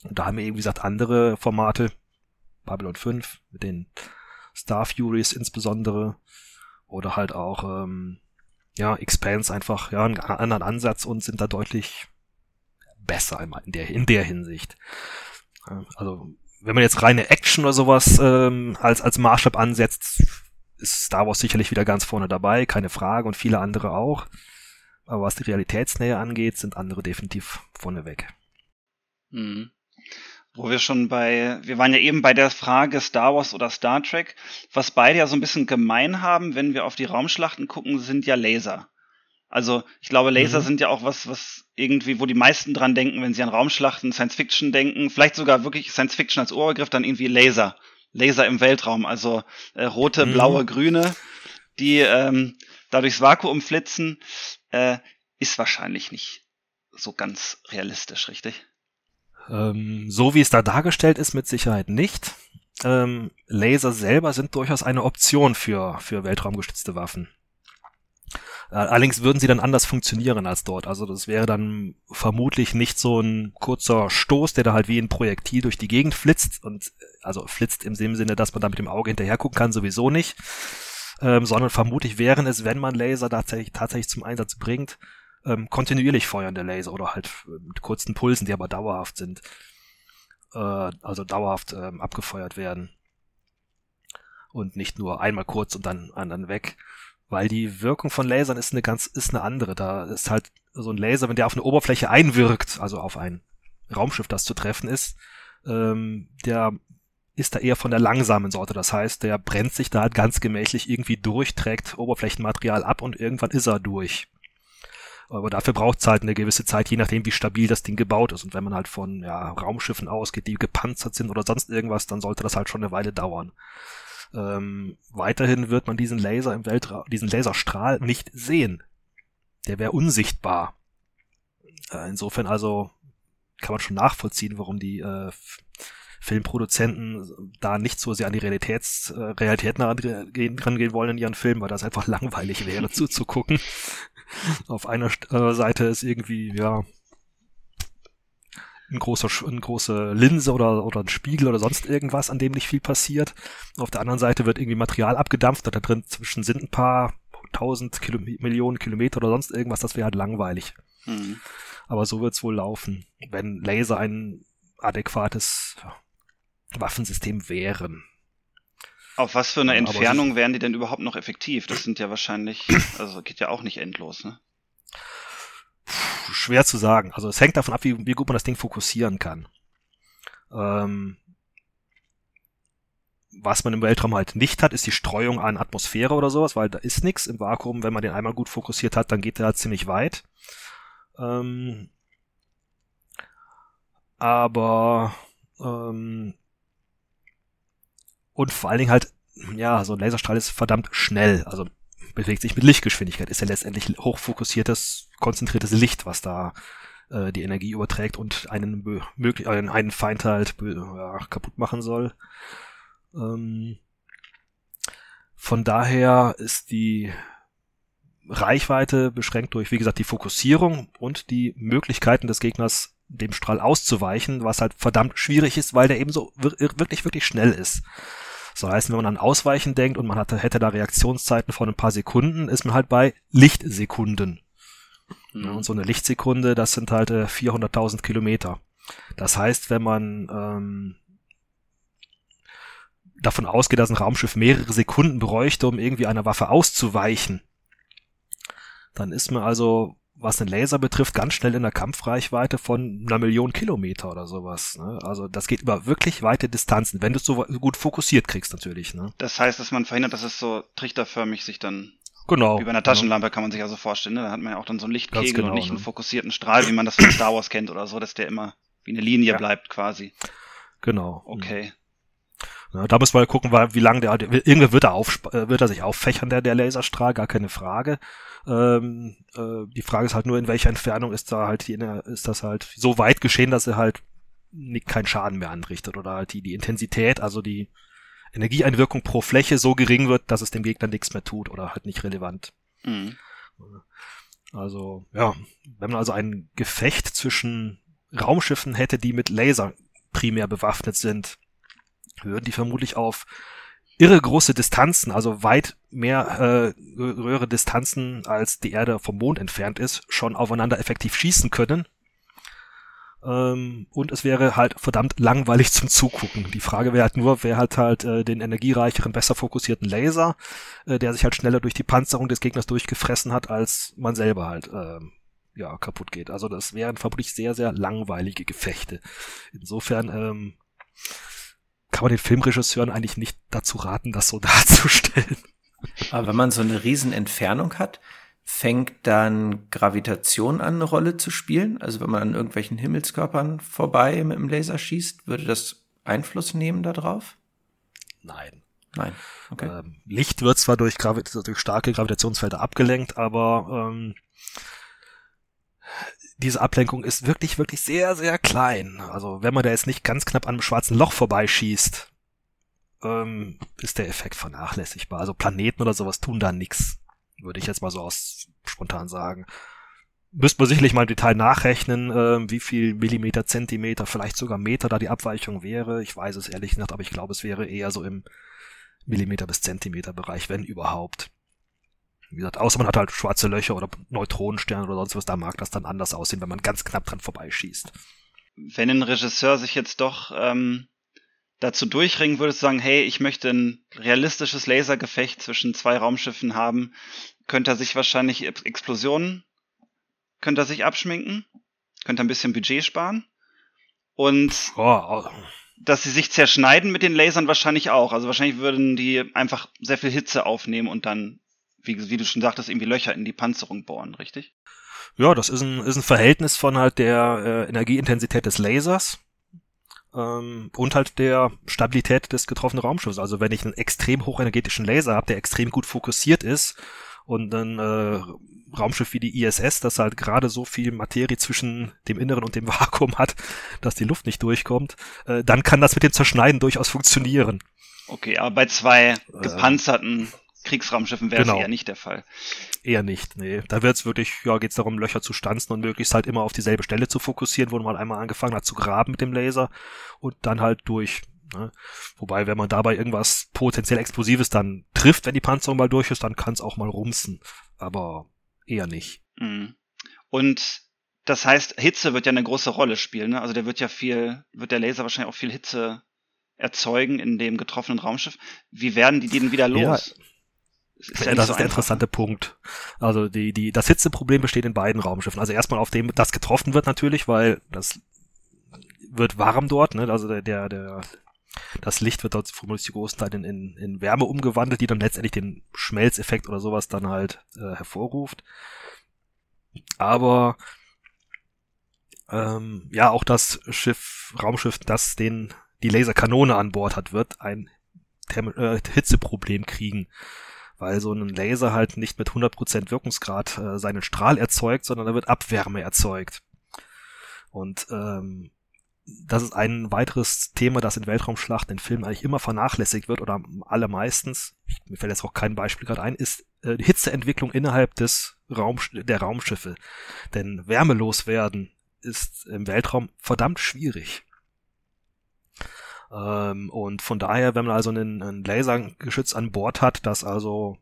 Und da haben wir eben, wie gesagt, andere Formate. Babylon 5 mit den Star Furies insbesondere. Oder halt auch, ähm, ja, Expanse einfach, ja, einen anderen Ansatz und sind da deutlich besser in der, in der Hinsicht. Also, wenn man jetzt reine Action oder sowas ähm, als, als Maßstab ansetzt, ist Star Wars sicherlich wieder ganz vorne dabei, keine Frage, und viele andere auch. Aber was die Realitätsnähe angeht, sind andere definitiv vorneweg. Mhm. Wo wir schon bei, wir waren ja eben bei der Frage Star Wars oder Star Trek. Was beide ja so ein bisschen gemein haben, wenn wir auf die Raumschlachten gucken, sind ja Laser. Also ich glaube, Laser mhm. sind ja auch was, was irgendwie, wo die meisten dran denken, wenn sie an Raumschlachten, Science Fiction denken, vielleicht sogar wirklich Science Fiction als Oberbegriff, dann irgendwie Laser. Laser im Weltraum, also äh, rote, mhm. blaue, grüne, die ähm, da durchs Vakuum flitzen, äh, ist wahrscheinlich nicht so ganz realistisch, richtig? Ähm, so wie es da dargestellt ist, mit Sicherheit nicht. Ähm, Laser selber sind durchaus eine Option für, für weltraumgestützte Waffen. Äh, allerdings würden sie dann anders funktionieren als dort. Also das wäre dann vermutlich nicht so ein kurzer Stoß, der da halt wie ein Projektil durch die Gegend flitzt und also flitzt im Sinne, dass man da mit dem Auge hinterher gucken kann, sowieso nicht. Ähm, sondern vermutlich wären es, wenn man Laser tatsächlich, tatsächlich zum Einsatz bringt, ähm, kontinuierlich feuernde Laser oder halt mit kurzen Pulsen, die aber dauerhaft sind. Äh, also dauerhaft ähm, abgefeuert werden. Und nicht nur einmal kurz und dann, dann weg. Weil die Wirkung von Lasern ist eine ganz, ist eine andere. Da ist halt so ein Laser, wenn der auf eine Oberfläche einwirkt, also auf ein Raumschiff, das zu treffen ist, ähm, der ist da eher von der langsamen Sorte. Das heißt, der brennt sich da halt ganz gemächlich irgendwie durch, trägt Oberflächenmaterial ab und irgendwann ist er durch. Aber dafür braucht es halt eine gewisse Zeit, je nachdem, wie stabil das Ding gebaut ist. Und wenn man halt von ja, Raumschiffen ausgeht, die gepanzert sind oder sonst irgendwas, dann sollte das halt schon eine Weile dauern. Ähm, weiterhin wird man diesen Laser im Weltraum, diesen Laserstrahl nicht sehen. Der wäre unsichtbar. Äh, insofern also kann man schon nachvollziehen, warum die äh, Filmproduzenten da nicht so sehr an die Realitäts, äh, Realität rangehen, rangehen wollen in ihren Filmen, weil das einfach [laughs] langweilig wäre zuzugucken. [laughs] Auf einer äh, Seite ist irgendwie, ja, ein großer, eine große Linse oder, oder ein Spiegel oder sonst irgendwas, an dem nicht viel passiert. Auf der anderen Seite wird irgendwie Material abgedampft, da drin zwischen sind ein paar tausend Kilo Millionen Kilometer oder sonst irgendwas, das wäre halt langweilig. Mhm. Aber so wird's wohl laufen, wenn Laser ein adäquates Waffensystem wären. Auf was für eine Entfernung wären die denn überhaupt noch effektiv? Das sind ja wahrscheinlich, [clears throat] also geht ja auch nicht endlos, ne? schwer zu sagen. Also es hängt davon ab, wie, wie gut man das Ding fokussieren kann. Ähm, was man im Weltraum halt nicht hat, ist die Streuung an Atmosphäre oder sowas, weil da ist nichts im Vakuum. Wenn man den einmal gut fokussiert hat, dann geht der halt ziemlich weit. Ähm, aber ähm, und vor allen Dingen halt, ja, so ein Laserstrahl ist verdammt schnell. Also bewegt sich mit Lichtgeschwindigkeit, ist ja letztendlich hochfokussiertes, konzentriertes Licht, was da äh, die Energie überträgt und einen möglich einen, einen Feind halt ja, kaputt machen soll. Ähm, von daher ist die Reichweite beschränkt durch, wie gesagt, die Fokussierung und die Möglichkeiten des Gegners, dem Strahl auszuweichen, was halt verdammt schwierig ist, weil der eben so wirklich, wirklich schnell ist. So heißt, wenn man an Ausweichen denkt und man hatte, hätte da Reaktionszeiten von ein paar Sekunden, ist man halt bei Lichtsekunden. Mhm. Und so eine Lichtsekunde, das sind halt äh, 400.000 Kilometer. Das heißt, wenn man ähm, davon ausgeht, dass ein Raumschiff mehrere Sekunden bräuchte, um irgendwie einer Waffe auszuweichen, dann ist man also was den Laser betrifft, ganz schnell in der Kampfreichweite von einer Million Kilometer oder sowas. Ne? Also das geht über wirklich weite Distanzen, wenn du es so gut fokussiert kriegst natürlich. Ne? Das heißt, dass man verhindert, dass es so trichterförmig sich dann Genau. Bei einer Taschenlampe kann man sich also vorstellen. Ne? Da hat man ja auch dann so einen Lichtkegel genau, und nicht ne? einen fokussierten Strahl, wie man das von Star Wars kennt oder so, dass der immer wie eine Linie ja. bleibt quasi. Genau. Okay. Ja, da muss man gucken, wie lange der, irgendwann wird er, auf, äh, wird er sich auffächern, der, der Laserstrahl, gar keine Frage. Ähm, äh, die Frage ist halt nur, in welcher Entfernung ist da halt die, ist das halt so weit geschehen, dass er halt nicht, keinen Schaden mehr anrichtet oder halt die, die Intensität, also die Energieeinwirkung pro Fläche so gering wird, dass es dem Gegner nichts mehr tut oder halt nicht relevant. Mhm. Also, ja, wenn man also ein Gefecht zwischen Raumschiffen hätte, die mit Laser primär bewaffnet sind, würden die vermutlich auf irre große Distanzen, also weit mehr äh, höhere Distanzen als die Erde vom Mond entfernt ist, schon aufeinander effektiv schießen können. Ähm, und es wäre halt verdammt langweilig zum Zugucken. Die Frage wäre halt nur, wer hat halt äh, den energiereicheren, besser fokussierten Laser, äh, der sich halt schneller durch die Panzerung des Gegners durchgefressen hat, als man selber halt äh, ja kaputt geht. Also das wären vermutlich sehr, sehr langweilige Gefechte. Insofern ähm, kann man den Filmregisseuren eigentlich nicht dazu raten, das so [laughs] darzustellen. Aber wenn man so eine riesen Entfernung hat, fängt dann Gravitation an, eine Rolle zu spielen? Also wenn man an irgendwelchen Himmelskörpern vorbei mit dem Laser schießt, würde das Einfluss nehmen darauf? Nein. Nein. Okay. Ähm, Licht wird zwar durch, Gravi durch starke Gravitationsfelder abgelenkt, aber ähm, diese Ablenkung ist wirklich, wirklich sehr, sehr klein. Also wenn man da jetzt nicht ganz knapp an einem schwarzen Loch vorbeischießt, ähm, ist der Effekt vernachlässigbar. Also Planeten oder sowas tun da nix. Würde ich jetzt mal so aus spontan sagen. Müsste man sicherlich mal im Detail nachrechnen, äh, wie viel Millimeter, Zentimeter, vielleicht sogar Meter da die Abweichung wäre. Ich weiß es ehrlich nicht, aber ich glaube, es wäre eher so im Millimeter bis Zentimeter Bereich, wenn überhaupt. Wie gesagt, außer man hat halt schwarze Löcher oder Neutronensterne oder sonst was, da mag das dann anders aussehen, wenn man ganz knapp dran vorbeischießt. Wenn ein Regisseur sich jetzt doch ähm, dazu durchringen würde, zu sagen, hey, ich möchte ein realistisches Lasergefecht zwischen zwei Raumschiffen haben, könnte er sich wahrscheinlich Explosionen, könnte er sich abschminken, könnte ein bisschen Budget sparen und oh, dass sie sich zerschneiden mit den Lasern wahrscheinlich auch. Also wahrscheinlich würden die einfach sehr viel Hitze aufnehmen und dann, wie, wie du schon sagtest, irgendwie Löcher in die Panzerung bohren, richtig? Ja, das ist ein, ist ein Verhältnis von halt der äh, Energieintensität des Lasers ähm, und halt der Stabilität des getroffenen Raumschiffs. Also wenn ich einen extrem hochenergetischen Laser habe, der extrem gut fokussiert ist und ein äh, Raumschiff wie die ISS, das halt gerade so viel Materie zwischen dem Inneren und dem [laughs] Vakuum hat, dass die Luft nicht durchkommt, äh, dann kann das mit dem Zerschneiden durchaus funktionieren. Okay, aber bei zwei äh, gepanzerten Kriegsraumschiffen wäre genau. eher nicht der Fall. Eher nicht, nee. Da wird es wirklich, ja, geht es darum, Löcher zu stanzen und möglichst halt immer auf dieselbe Stelle zu fokussieren, wo man einmal angefangen hat zu graben mit dem Laser und dann halt durch. Ne? Wobei, wenn man dabei irgendwas potenziell Explosives dann trifft, wenn die Panzerung mal durch ist, dann kann es auch mal rumsen. Aber eher nicht. Mhm. Und das heißt, Hitze wird ja eine große Rolle spielen. Ne? Also der wird ja viel, wird der Laser wahrscheinlich auch viel Hitze erzeugen in dem getroffenen Raumschiff. Wie werden die den wieder los? Ja. Ist ja das so ist der interessante Punkt. Also die, die, das Hitzeproblem besteht in beiden Raumschiffen. Also erstmal auf dem, das getroffen wird natürlich, weil das wird warm dort, ne? Also der, der, der das Licht wird dort vermutlich großen Teil in, in, in Wärme umgewandelt, die dann letztendlich den Schmelzeffekt oder sowas dann halt äh, hervorruft. Aber ähm, ja, auch das Schiff, Raumschiff, das den die Laserkanone an Bord hat, wird ein Therm äh, Hitzeproblem kriegen weil so ein Laser halt nicht mit 100% Wirkungsgrad äh, seinen Strahl erzeugt, sondern da wird Abwärme erzeugt. Und ähm, das ist ein weiteres Thema, das in Weltraumschlachten in Filmen eigentlich immer vernachlässigt wird oder allermeistens, mir fällt jetzt auch kein Beispiel gerade ein, ist äh, Hitzeentwicklung innerhalb des Raum, der Raumschiffe. Denn wärmelos werden ist im Weltraum verdammt schwierig. Ähm, und von daher, wenn man also einen, einen Lasergeschütz an Bord hat, das also,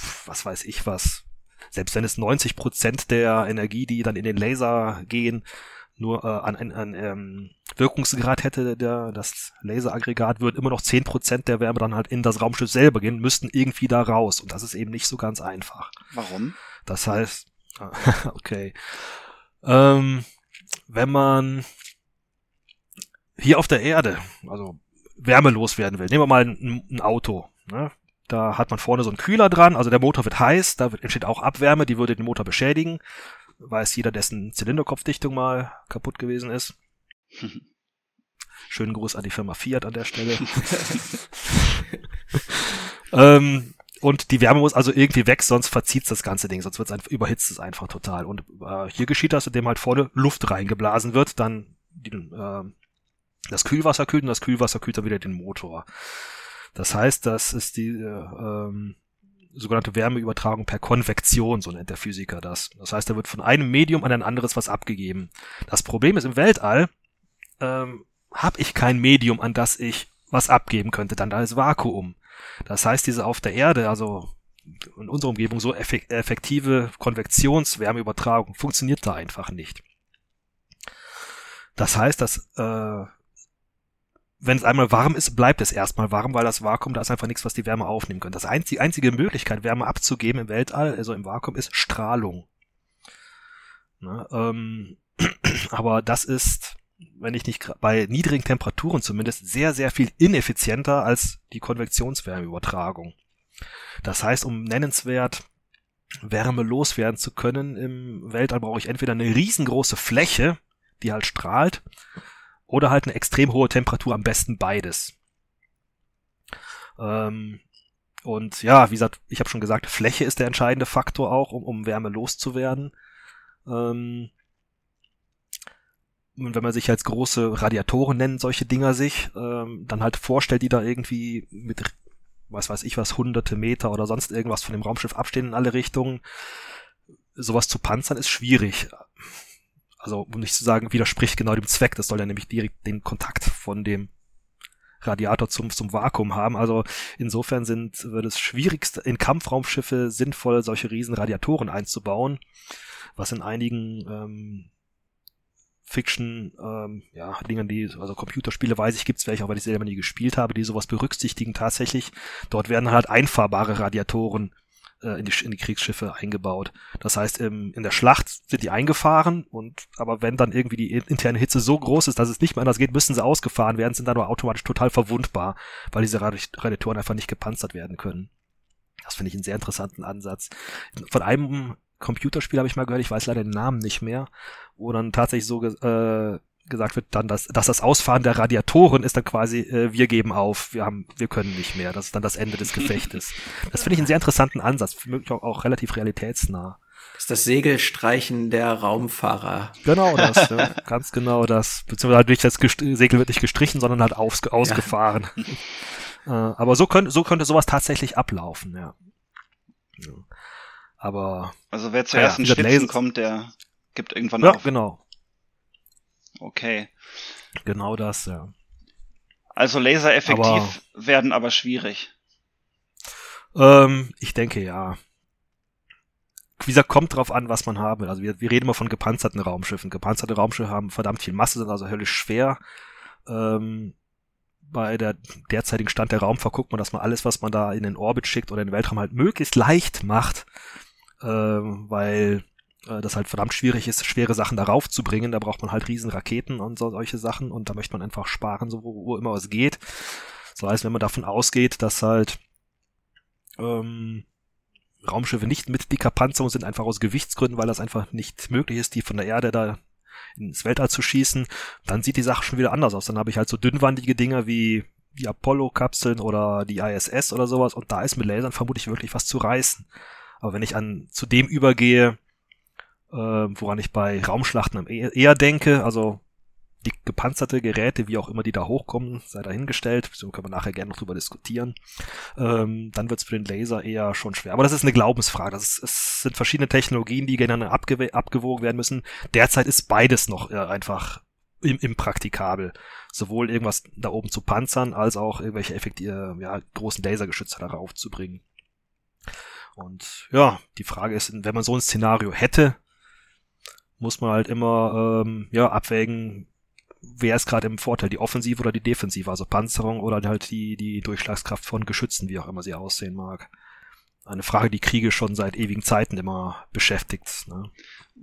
pf, was weiß ich was, selbst wenn es 90 Prozent der Energie, die dann in den Laser gehen, nur äh, an, an, an ähm, Wirkungsgrad hätte der das Laseraggregat, würden immer noch 10 Prozent der Wärme dann halt in das Raumschiff selber gehen, müssten irgendwie da raus. Und das ist eben nicht so ganz einfach. Warum? Das heißt, [laughs] okay. Ähm, wenn man hier auf der Erde, also wärmelos werden will, nehmen wir mal ein, ein Auto, ne? Da hat man vorne so einen Kühler dran, also der Motor wird heiß, da entsteht auch Abwärme, die würde den Motor beschädigen. Weiß jeder, dessen Zylinderkopfdichtung mal kaputt gewesen ist. [laughs] Schönen Gruß an die Firma Fiat an der Stelle. [laughs] ähm, und die Wärme muss also irgendwie weg, sonst verzieht das ganze Ding, sonst wird's einfach, überhitzt es einfach total. Und äh, hier geschieht das, indem halt vorne Luft reingeblasen wird, dann die, äh, das Kühlwasser kühlt und das Kühlwasser kühlt dann wieder den Motor. Das heißt, das ist die äh, ähm, sogenannte Wärmeübertragung per Konvektion, so nennt der Physiker das. Das heißt, da wird von einem Medium an ein anderes was abgegeben. Das Problem ist, im Weltall ähm, habe ich kein Medium, an das ich was abgeben könnte, dann da ist Vakuum. Das heißt, diese auf der Erde, also in unserer Umgebung so effektive Konvektionswärmeübertragung funktioniert da einfach nicht. Das heißt, dass äh, wenn es einmal warm ist, bleibt es erstmal warm, weil das Vakuum, da ist einfach nichts, was die Wärme aufnehmen könnte. Das einzige, die einzige Möglichkeit, Wärme abzugeben im Weltall, also im Vakuum, ist Strahlung. Ne, ähm, [clears throat] aber das ist, wenn ich nicht bei niedrigen Temperaturen zumindest, sehr, sehr viel ineffizienter als die Konvektionswärmeübertragung. Das heißt, um nennenswert Wärme loswerden zu können im Weltall, brauche ich entweder eine riesengroße Fläche, die halt strahlt, oder halt eine extrem hohe Temperatur, am besten beides. Ähm, und ja, wie gesagt, ich habe schon gesagt, Fläche ist der entscheidende Faktor auch, um, um Wärme loszuwerden. Ähm, und wenn man sich als große Radiatoren nennen, solche Dinger sich, ähm, dann halt vorstellt, die da irgendwie mit was weiß ich was, hunderte Meter oder sonst irgendwas von dem Raumschiff abstehen in alle Richtungen. Sowas zu panzern ist schwierig. Also, um nicht zu sagen, widerspricht genau dem Zweck. Das soll ja nämlich direkt den Kontakt von dem Radiator zum, zum Vakuum haben. Also insofern sind, wird es schwierigst in Kampfraumschiffe sinnvoll, solche riesen Radiatoren einzubauen, was in einigen ähm, Fiction, ähm, ja, Dingen, die, also Computerspiele weiß ich, gibt's welche, auch weil ich selber nie gespielt habe, die sowas berücksichtigen tatsächlich. Dort werden halt einfahrbare Radiatoren äh, in, die, in die Kriegsschiffe eingebaut. Das heißt, im, in der Schlacht sind die eingefahren und aber wenn dann irgendwie die interne Hitze so groß ist, dass es nicht mehr anders geht, müssen sie ausgefahren werden, sind dann aber automatisch total verwundbar, weil diese Radiatoren einfach nicht gepanzert werden können. Das finde ich einen sehr interessanten Ansatz. Von einem Computerspiel habe ich mal gehört, ich weiß leider den Namen nicht mehr, wo dann tatsächlich so äh, gesagt wird dann, dass, dass das Ausfahren der Radiatoren ist dann quasi, äh, wir geben auf, wir haben, wir können nicht mehr. Das ist dann das Ende des Gefechtes. [laughs] Das finde ich einen sehr interessanten Ansatz, für mich auch, auch relativ realitätsnah. Das ist das Segelstreichen der Raumfahrer. Genau das, ja, [laughs] ganz genau das. Beziehungsweise halt nicht das Segel wird nicht gestrichen, sondern halt aus, ausgefahren. Ja. [laughs] äh, aber so könnte, so könnte sowas tatsächlich ablaufen, ja. ja. Aber. Also wer zuerst ja, in Schwitzen kommt, der gibt irgendwann ja, auf. genau. Okay. Genau das, ja. Also Laser effektiv aber, werden aber schwierig. Ähm, ich denke ja. Wie gesagt, kommt drauf an, was man haben will. Also wir, wir reden immer von gepanzerten Raumschiffen. Gepanzerte Raumschiffe haben verdammt viel Masse, sind also höllisch schwer. Ähm, bei der derzeitigen Stand der Raumfahrt guckt man, dass man alles, was man da in den Orbit schickt oder in den Weltraum halt möglichst leicht macht, ähm, weil das halt verdammt schwierig ist, schwere Sachen darauf zu bringen. Da braucht man halt riesen Raketen und so, solche Sachen und da möchte man einfach sparen, so wo, wo immer es geht. So heißt, wenn man davon ausgeht, dass halt ähm, Raumschiffe nicht mit dicker Panzerung sind, einfach aus Gewichtsgründen, weil das einfach nicht möglich ist, die von der Erde da ins Weltall zu schießen, dann sieht die Sache schon wieder anders aus. Dann habe ich halt so dünnwandige Dinger wie die Apollo-Kapseln oder die ISS oder sowas und da ist mit Lasern vermutlich wirklich was zu reißen. Aber wenn ich an zu dem übergehe, äh, woran ich bei Raumschlachten eher denke, also die gepanzerte Geräte, wie auch immer die da hochkommen, sei dahingestellt, so können wir nachher gerne noch drüber diskutieren, ähm, dann wird es für den Laser eher schon schwer. Aber das ist eine Glaubensfrage. Das ist, es sind verschiedene Technologien, die abge abgewogen werden müssen. Derzeit ist beides noch äh, einfach im, impraktikabel. Sowohl irgendwas da oben zu panzern, als auch irgendwelche effektive, ja, großen Lasergeschütze darauf zu bringen. Und ja, die Frage ist, wenn man so ein Szenario hätte, muss man halt immer ähm, ja abwägen, wer ist gerade im Vorteil, die Offensive oder die Defensive, also Panzerung oder halt die die Durchschlagskraft von Geschützen, wie auch immer sie aussehen mag. Eine Frage, die Kriege schon seit ewigen Zeiten immer beschäftigt. Ne?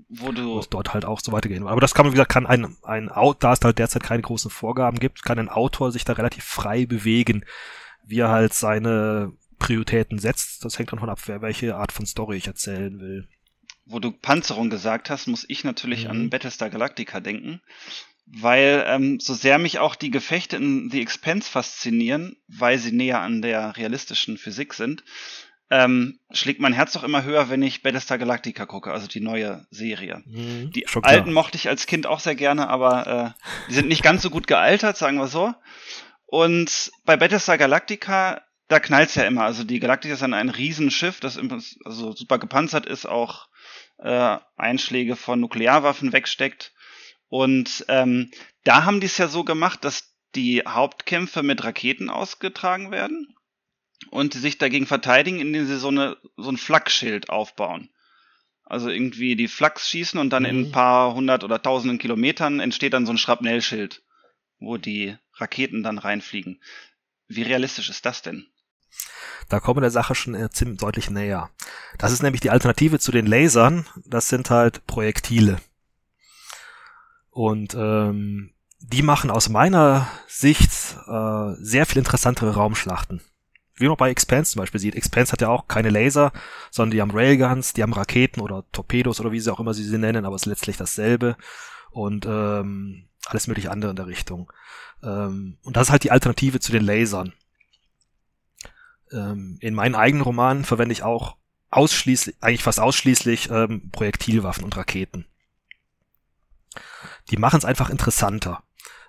Wo du es dort halt auch so weitergehen. Aber das kann man, wie gesagt, kann ein, ein da es halt derzeit keine großen Vorgaben gibt, kann ein Autor sich da relativ frei bewegen, wie er halt seine Prioritäten setzt. Das hängt dann von ab, wer welche Art von Story ich erzählen will wo du Panzerung gesagt hast, muss ich natürlich mhm. an Battlestar Galactica denken, weil ähm, so sehr mich auch die Gefechte in The Expense faszinieren, weil sie näher an der realistischen Physik sind, ähm, schlägt mein Herz doch immer höher, wenn ich Battlestar Galactica gucke, also die neue Serie. Mhm, die alten mochte ich als Kind auch sehr gerne, aber äh, die sind nicht ganz so gut gealtert, sagen wir so. Und bei Battlestar Galactica, da knallt's ja immer. Also die Galactica ist dann ein Riesenschiff, das also super gepanzert ist, auch äh, Einschläge von Nuklearwaffen wegsteckt. Und ähm, da haben die es ja so gemacht, dass die Hauptkämpfe mit Raketen ausgetragen werden und die sich dagegen verteidigen, indem sie so, eine, so ein Flakschild aufbauen. Also irgendwie die Flaks schießen und dann mhm. in ein paar hundert oder tausenden Kilometern entsteht dann so ein Schrapnellschild, wo die Raketen dann reinfliegen. Wie realistisch ist das denn? Da kommen wir der Sache schon äh, ziemlich deutlich näher. Das ist nämlich die Alternative zu den Lasern. Das sind halt Projektile. Und ähm, die machen aus meiner Sicht äh, sehr viel interessantere Raumschlachten. Wie man bei Expanse zum Beispiel sieht. Expanse hat ja auch keine Laser, sondern die haben Railguns, die haben Raketen oder Torpedos oder wie sie auch immer sie sie nennen, aber es ist letztlich dasselbe. Und ähm, alles mögliche andere in der Richtung. Ähm, und das ist halt die Alternative zu den Lasern. Ähm, in meinen eigenen Romanen verwende ich auch ausschließlich, eigentlich fast ausschließlich ähm, Projektilwaffen und Raketen. Die machen es einfach interessanter.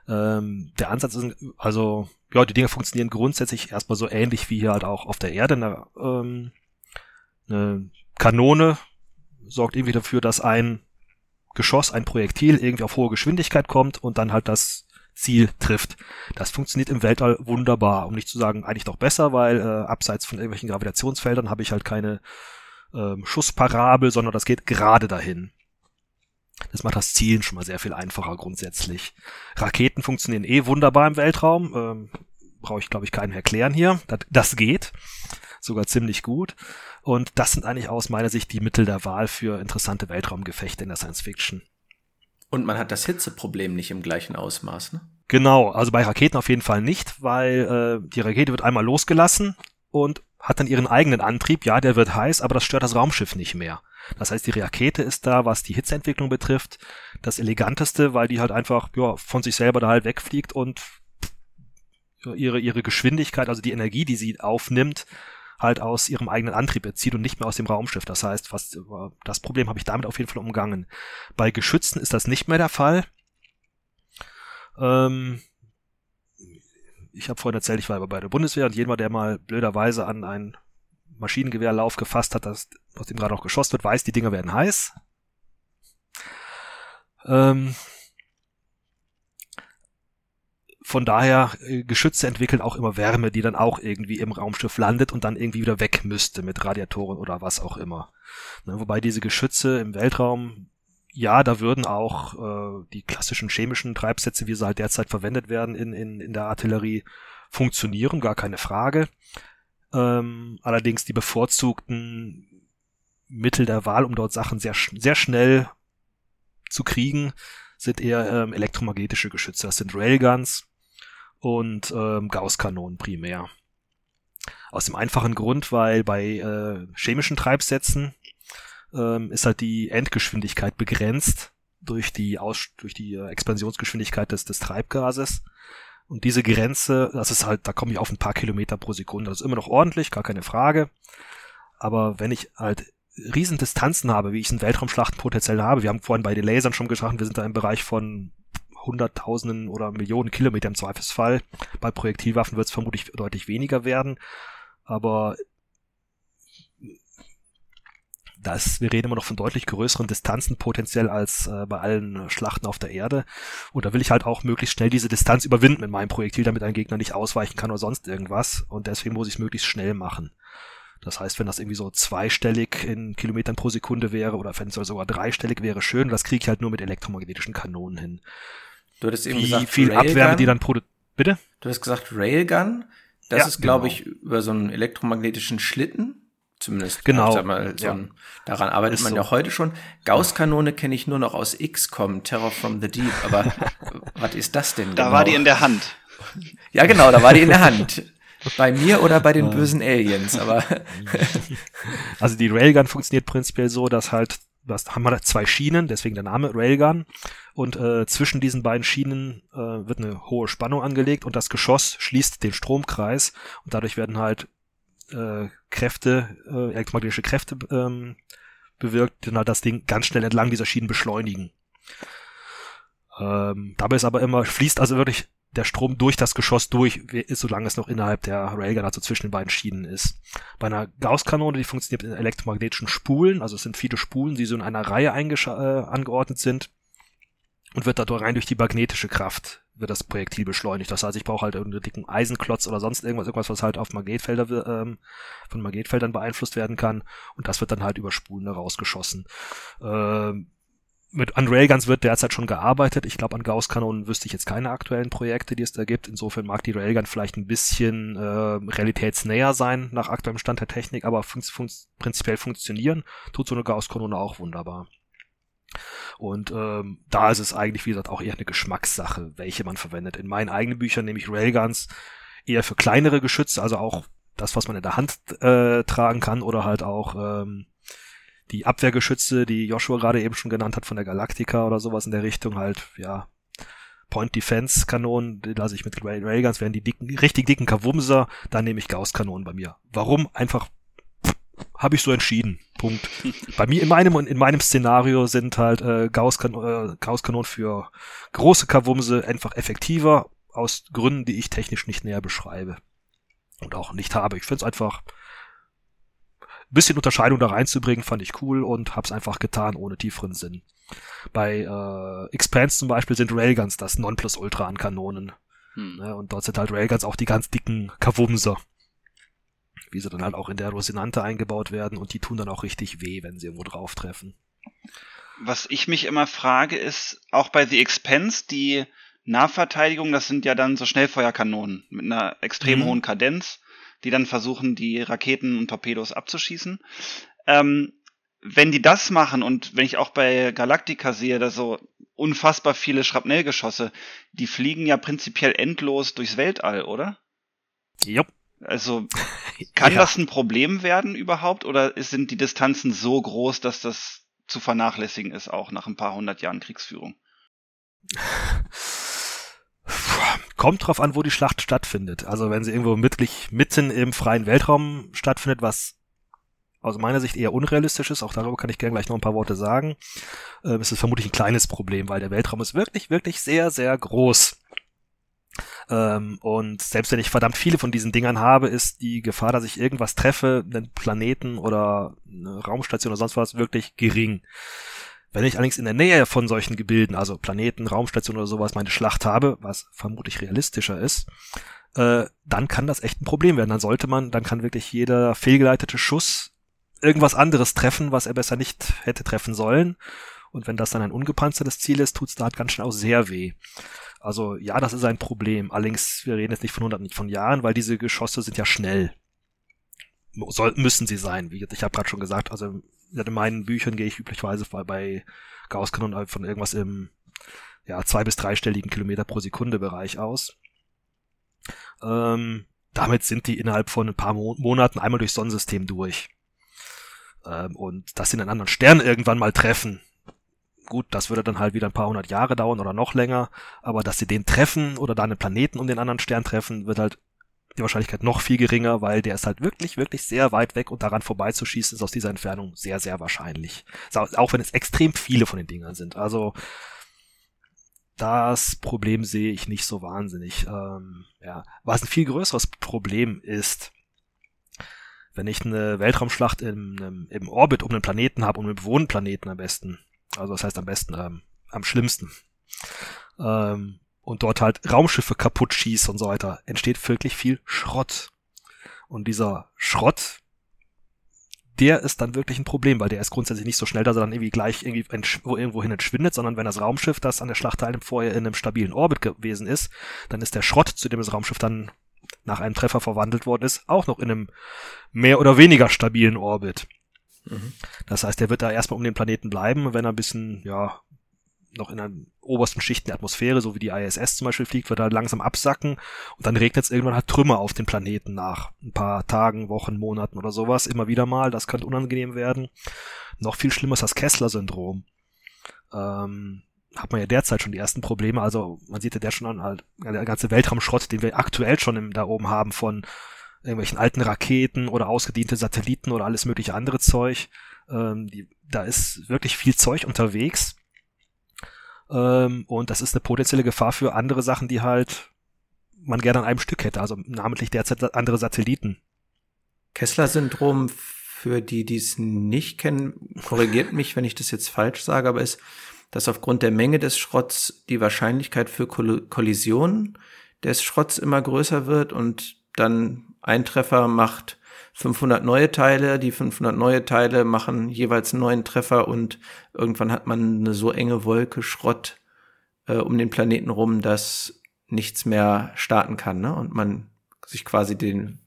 Ähm, der Ansatz ist, also ja, die Dinge funktionieren grundsätzlich erstmal so ähnlich wie hier halt auch auf der Erde. Eine, ähm, eine Kanone sorgt irgendwie dafür, dass ein Geschoss, ein Projektil irgendwie auf hohe Geschwindigkeit kommt und dann halt das Ziel trifft. Das funktioniert im Weltall wunderbar, um nicht zu sagen eigentlich doch besser, weil äh, abseits von irgendwelchen Gravitationsfeldern habe ich halt keine ähm, Schussparabel, sondern das geht gerade dahin. Das macht das Zielen schon mal sehr viel einfacher grundsätzlich. Raketen funktionieren eh wunderbar im Weltraum. Ähm, Brauche ich, glaube ich, keinen erklären hier. Das, das geht. Sogar ziemlich gut. Und das sind eigentlich aus meiner Sicht die Mittel der Wahl für interessante Weltraumgefechte in der Science Fiction. Und man hat das Hitzeproblem nicht im gleichen Ausmaß, ne? Genau, also bei Raketen auf jeden Fall nicht, weil äh, die Rakete wird einmal losgelassen und hat dann ihren eigenen Antrieb. Ja, der wird heiß, aber das stört das Raumschiff nicht mehr. Das heißt, die Rakete ist da, was die Hitzeentwicklung betrifft, das eleganteste, weil die halt einfach ja, von sich selber da halt wegfliegt und ihre, ihre Geschwindigkeit, also die Energie, die sie aufnimmt, halt aus ihrem eigenen Antrieb erzieht und nicht mehr aus dem Raumschiff. Das heißt, was, das Problem habe ich damit auf jeden Fall umgangen. Bei Geschützen ist das nicht mehr der Fall. Ähm, ich habe vorhin erzählt, ich war bei der Bundeswehr und jemand, der mal blöderweise an einen Maschinengewehrlauf gefasst hat, das, aus dem gerade auch geschossen wird, weiß, die Dinger werden heiß. Ähm, von daher, äh, Geschütze entwickeln auch immer Wärme, die dann auch irgendwie im Raumschiff landet und dann irgendwie wieder weg müsste mit Radiatoren oder was auch immer. Ne, wobei diese Geschütze im Weltraum, ja, da würden auch äh, die klassischen chemischen Treibsätze, wie sie halt derzeit verwendet werden in, in, in der Artillerie, funktionieren, gar keine Frage. Ähm, allerdings die bevorzugten Mittel der Wahl, um dort Sachen sehr, sehr schnell zu kriegen, sind eher ähm, elektromagnetische Geschütze. Das sind Railguns, und ähm, Gauss-Kanonen primär. Aus dem einfachen Grund, weil bei äh, chemischen Treibsätzen ähm, ist halt die Endgeschwindigkeit begrenzt durch die, Aus durch die äh, Expansionsgeschwindigkeit des, des Treibgases. Und diese Grenze, das ist halt, da komme ich auf ein paar Kilometer pro Sekunde. Das ist immer noch ordentlich, gar keine Frage. Aber wenn ich halt Riesendistanzen habe, wie ich in Weltraumschlachten potenziell habe, wir haben vorhin bei den Lasern schon gesagt, wir sind da im Bereich von Hunderttausenden oder Millionen Kilometer im Zweifelsfall. Bei Projektilwaffen wird es vermutlich deutlich weniger werden. Aber das, wir reden immer noch von deutlich größeren Distanzen potenziell als äh, bei allen Schlachten auf der Erde. Und da will ich halt auch möglichst schnell diese Distanz überwinden mit meinem Projektil, damit ein Gegner nicht ausweichen kann oder sonst irgendwas. Und deswegen muss ich es möglichst schnell machen. Das heißt, wenn das irgendwie so zweistellig in Kilometern pro Sekunde wäre oder wenn es sogar dreistellig wäre, schön. Das kriege ich halt nur mit elektromagnetischen Kanonen hin. Du hattest eben Wie gesagt, viel Railgun. Abwärme die dann produziert. Bitte? Du hast gesagt Railgun. Das Ja, ist, glaube genau. ich, über so einen elektromagnetischen Schlitten. Zumindest. Genau, ich Sag mal, so ja. ein, daran arbeitet Ist man so. ja heute schon. Gausskanone kenne ich nur noch aus XCOM, Terror from the Deep. Aber [laughs] was ist das denn? Da genau? war die in der Hand. Ja, genau, da war die in der Hand. [laughs] Bei mir oder bei den bösen Aliens, aber [laughs] Also die Railgun funktioniert prinzipiell so, dass halt, was haben wir da zwei Schienen, deswegen der Name Railgun. Und äh, zwischen diesen beiden Schienen äh, wird eine hohe Spannung angelegt und das Geschoss schließt den Stromkreis und dadurch werden halt äh, Kräfte, äh, elektromagnetische Kräfte ähm, bewirkt, die halt das Ding ganz schnell entlang dieser Schienen beschleunigen. Ähm, dabei ist aber immer, fließt also wirklich der Strom durch das Geschoss durch, solange es noch innerhalb der Railgun, also zwischen den beiden Schienen ist. Bei einer Gausskanone, die funktioniert in elektromagnetischen Spulen, also es sind viele Spulen, die so in einer Reihe äh, angeordnet sind und wird dadurch rein durch die magnetische Kraft wird das Projektil beschleunigt. Das heißt, ich brauche halt irgendeinen dicken Eisenklotz oder sonst irgendwas, irgendwas, was halt auf Magnetfelder ähm, von Magnetfeldern beeinflusst werden kann und das wird dann halt über Spulen rausgeschossen. Ähm, mit an Railguns wird derzeit schon gearbeitet. Ich glaube, an Gauss-Kanonen wüsste ich jetzt keine aktuellen Projekte, die es da gibt. Insofern mag die Railgun vielleicht ein bisschen äh, realitätsnäher sein nach aktuellem Stand der Technik, aber fun fun prinzipiell funktionieren tut so eine Gauss-Kanone auch wunderbar. Und ähm, da ist es eigentlich, wie gesagt, auch eher eine Geschmackssache, welche man verwendet. In meinen eigenen Büchern nehme ich Railguns eher für kleinere Geschütze, also auch das, was man in der Hand äh, tragen kann oder halt auch ähm, die Abwehrgeschütze, die Joshua gerade eben schon genannt hat von der Galactica oder sowas in der Richtung halt, ja, Point Defense Kanonen, die lasse ich mit Ray Railguns, werden die dicken, richtig dicken Kavumser, dann nehme ich Gauss Kanonen bei mir. Warum? Einfach habe ich so entschieden. Punkt. [laughs] bei mir in meinem in meinem Szenario sind halt äh, Gauss, -Kan äh, Gauss Kanonen für große Kavumse einfach effektiver aus Gründen, die ich technisch nicht näher beschreibe. Und auch nicht habe. Ich finde es einfach ein bisschen Unterscheidung da reinzubringen, fand ich cool und hab's einfach getan, ohne tieferen Sinn. Bei äh, Expanse zum Beispiel sind Railguns das Nonplusultra an Kanonen. Hm. Ne, und dort sind halt Railguns auch die ganz dicken Kavumser. Wie sie dann halt auch in der Rosinante eingebaut werden und die tun dann auch richtig weh, wenn sie irgendwo drauf treffen. Was ich mich immer frage, ist auch bei The Expense, die Nahverteidigung, das sind ja dann so Schnellfeuerkanonen mit einer extrem mhm. hohen Kadenz, die dann versuchen, die Raketen und Torpedos abzuschießen. Ähm, wenn die das machen und wenn ich auch bei Galactica sehe, da so unfassbar viele Schrapnellgeschosse, die fliegen ja prinzipiell endlos durchs Weltall, oder? Jupp. Also [laughs] kann ja. das ein Problem werden überhaupt oder sind die Distanzen so groß, dass das zu vernachlässigen ist, auch nach ein paar hundert Jahren Kriegsführung? [laughs] Kommt drauf an, wo die Schlacht stattfindet. Also wenn sie irgendwo wirklich mitten im freien Weltraum stattfindet, was aus meiner Sicht eher unrealistisch ist, auch darüber kann ich gerne gleich noch ein paar Worte sagen, äh, ist es vermutlich ein kleines Problem, weil der Weltraum ist wirklich, wirklich sehr, sehr groß. Ähm, und selbst wenn ich verdammt viele von diesen Dingern habe, ist die Gefahr, dass ich irgendwas treffe, einen Planeten oder eine Raumstation oder sonst was, wirklich gering. Wenn ich allerdings in der Nähe von solchen Gebilden, also Planeten, Raumstationen oder sowas, meine Schlacht habe, was vermutlich realistischer ist, äh, dann kann das echt ein Problem werden. Dann sollte man, dann kann wirklich jeder fehlgeleitete Schuss irgendwas anderes treffen, was er besser nicht hätte treffen sollen. Und wenn das dann ein ungepanzertes Ziel ist, tut's da halt ganz schnell auch sehr weh. Also ja, das ist ein Problem. Allerdings, wir reden jetzt nicht von hunderten, nicht von Jahren, weil diese Geschosse sind ja schnell. Soll, müssen sie sein. Wie ich habe gerade schon gesagt, also in meinen Büchern gehe ich üblicherweise bei Gauss-Kanonen von irgendwas im ja, zwei- bis dreistelligen Kilometer pro Sekunde Bereich aus. Ähm, damit sind die innerhalb von ein paar Mo Monaten einmal durchs Sonnensystem durch. Ähm, und dass sie einen anderen Stern irgendwann mal treffen, gut, das würde dann halt wieder ein paar hundert Jahre dauern oder noch länger, aber dass sie den treffen oder da einen Planeten um den anderen Stern treffen, wird halt die Wahrscheinlichkeit noch viel geringer, weil der ist halt wirklich, wirklich sehr weit weg und daran vorbeizuschießen ist aus dieser Entfernung sehr, sehr wahrscheinlich. Auch wenn es extrem viele von den Dingern sind. Also das Problem sehe ich nicht so wahnsinnig. Ähm, ja. Was ein viel größeres Problem ist, wenn ich eine Weltraumschlacht im, im Orbit um einen Planeten habe, um einen bewohnten Planeten am besten, also das heißt am besten, ähm, am schlimmsten, ähm, und dort halt Raumschiffe kaputt schießt und so weiter, entsteht wirklich viel Schrott. Und dieser Schrott, der ist dann wirklich ein Problem, weil der ist grundsätzlich nicht so schnell, dass er dann irgendwie gleich irgendwie irgendwo hin entschwindet, sondern wenn das Raumschiff, das an der Schlacht teilnimmt, vorher in einem stabilen Orbit gewesen ist, dann ist der Schrott, zu dem das Raumschiff dann nach einem Treffer verwandelt worden ist, auch noch in einem mehr oder weniger stabilen Orbit. Mhm. Das heißt, der wird da erstmal um den Planeten bleiben, wenn er ein bisschen, ja, noch in den obersten Schichten der Atmosphäre, so wie die ISS zum Beispiel fliegt, wird er langsam absacken und dann regnet es irgendwann halt Trümmer auf den Planeten nach ein paar Tagen, Wochen, Monaten oder sowas, immer wieder mal. Das könnte unangenehm werden. Noch viel schlimmer ist das Kessler-Syndrom. Ähm, hat man ja derzeit schon die ersten Probleme. Also man sieht ja der schon an, halt, der ganze Weltraumschrott, den wir aktuell schon im, da oben haben von irgendwelchen alten Raketen oder ausgediente Satelliten oder alles mögliche andere Zeug. Ähm, die, da ist wirklich viel Zeug unterwegs ähm, und das ist eine potenzielle Gefahr für andere Sachen, die halt man gerne an einem Stück hätte, also namentlich derzeit andere Satelliten. Kessler-Syndrom, für die, die es nicht kennen, korrigiert mich, wenn ich das jetzt falsch sage, aber ist, dass aufgrund der Menge des Schrotts die Wahrscheinlichkeit für Kollisionen des Schrotts immer größer wird und dann ein Treffer macht 500 neue Teile, die 500 neue Teile machen jeweils einen neuen Treffer und irgendwann hat man eine so enge Wolke Schrott äh, um den Planeten rum, dass nichts mehr starten kann, ne? Und man sich quasi den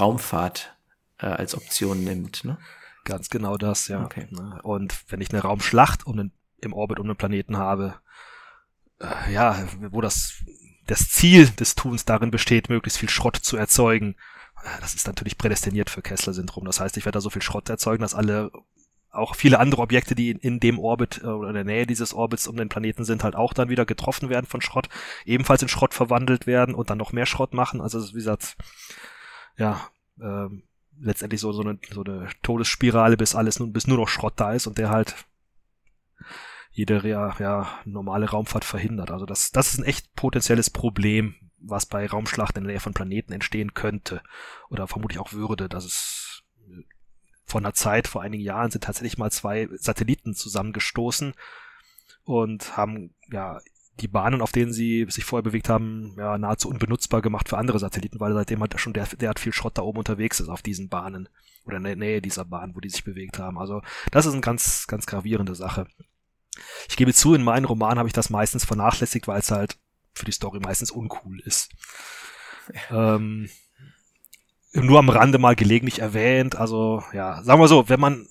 Raumfahrt äh, als Option nimmt, ne? Ganz genau das, ja. Okay. Ne? Und wenn ich eine Raumschlacht um den, im Orbit um den Planeten habe, äh, ja, wo das das Ziel des Tuns darin besteht, möglichst viel Schrott zu erzeugen, das ist natürlich prädestiniert für Kessler-Syndrom. Das heißt, ich werde da so viel Schrott erzeugen, dass alle, auch viele andere Objekte, die in dem Orbit äh, oder in der Nähe dieses Orbits um den Planeten sind, halt auch dann wieder getroffen werden von Schrott, ebenfalls in Schrott verwandelt werden und dann noch mehr Schrott machen. Also, wie gesagt, ja, ähm, letztendlich so, so, eine, so eine Todesspirale, bis alles nun, bis nur noch Schrott da ist und der halt jede ja, normale Raumfahrt verhindert. Also das, das ist ein echt potenzielles Problem, was bei Raumschlachten in der Nähe von Planeten entstehen könnte oder vermutlich auch würde. dass es vor einer Zeit, vor einigen Jahren, sind tatsächlich mal zwei Satelliten zusammengestoßen und haben ja die Bahnen, auf denen sie sich vorher bewegt haben, ja, nahezu unbenutzbar gemacht für andere Satelliten, weil seitdem halt schon der, hat viel Schrott da oben unterwegs ist auf diesen Bahnen oder in der Nähe dieser Bahn, wo die sich bewegt haben. Also das ist eine ganz, ganz gravierende Sache. Ich gebe zu, in meinen Romanen habe ich das meistens vernachlässigt, weil es halt für die Story meistens uncool ist. Ähm, nur am Rande mal gelegentlich erwähnt. Also ja, sagen wir so, wenn man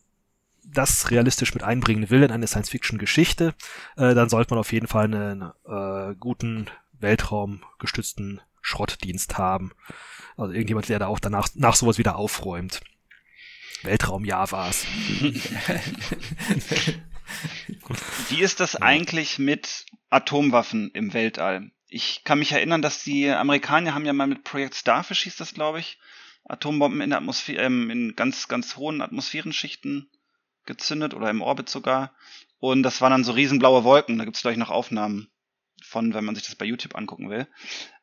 das realistisch mit einbringen will in eine Science-Fiction-Geschichte, äh, dann sollte man auf jeden Fall einen äh, guten Weltraumgestützten Schrottdienst haben. Also irgendjemand, der da auch danach nach sowas wieder aufräumt. Weltraum-Javas. [laughs] Wie ist das eigentlich mit Atomwaffen im Weltall? Ich kann mich erinnern, dass die Amerikaner haben ja mal mit Projekt Starfish hieß das, glaube ich, Atombomben in Atmosphäre, ähm, in ganz, ganz hohen Atmosphärenschichten gezündet oder im Orbit sogar. Und das waren dann so riesenblaue Wolken. Da gibt es, glaube ich, noch Aufnahmen von, wenn man sich das bei YouTube angucken will.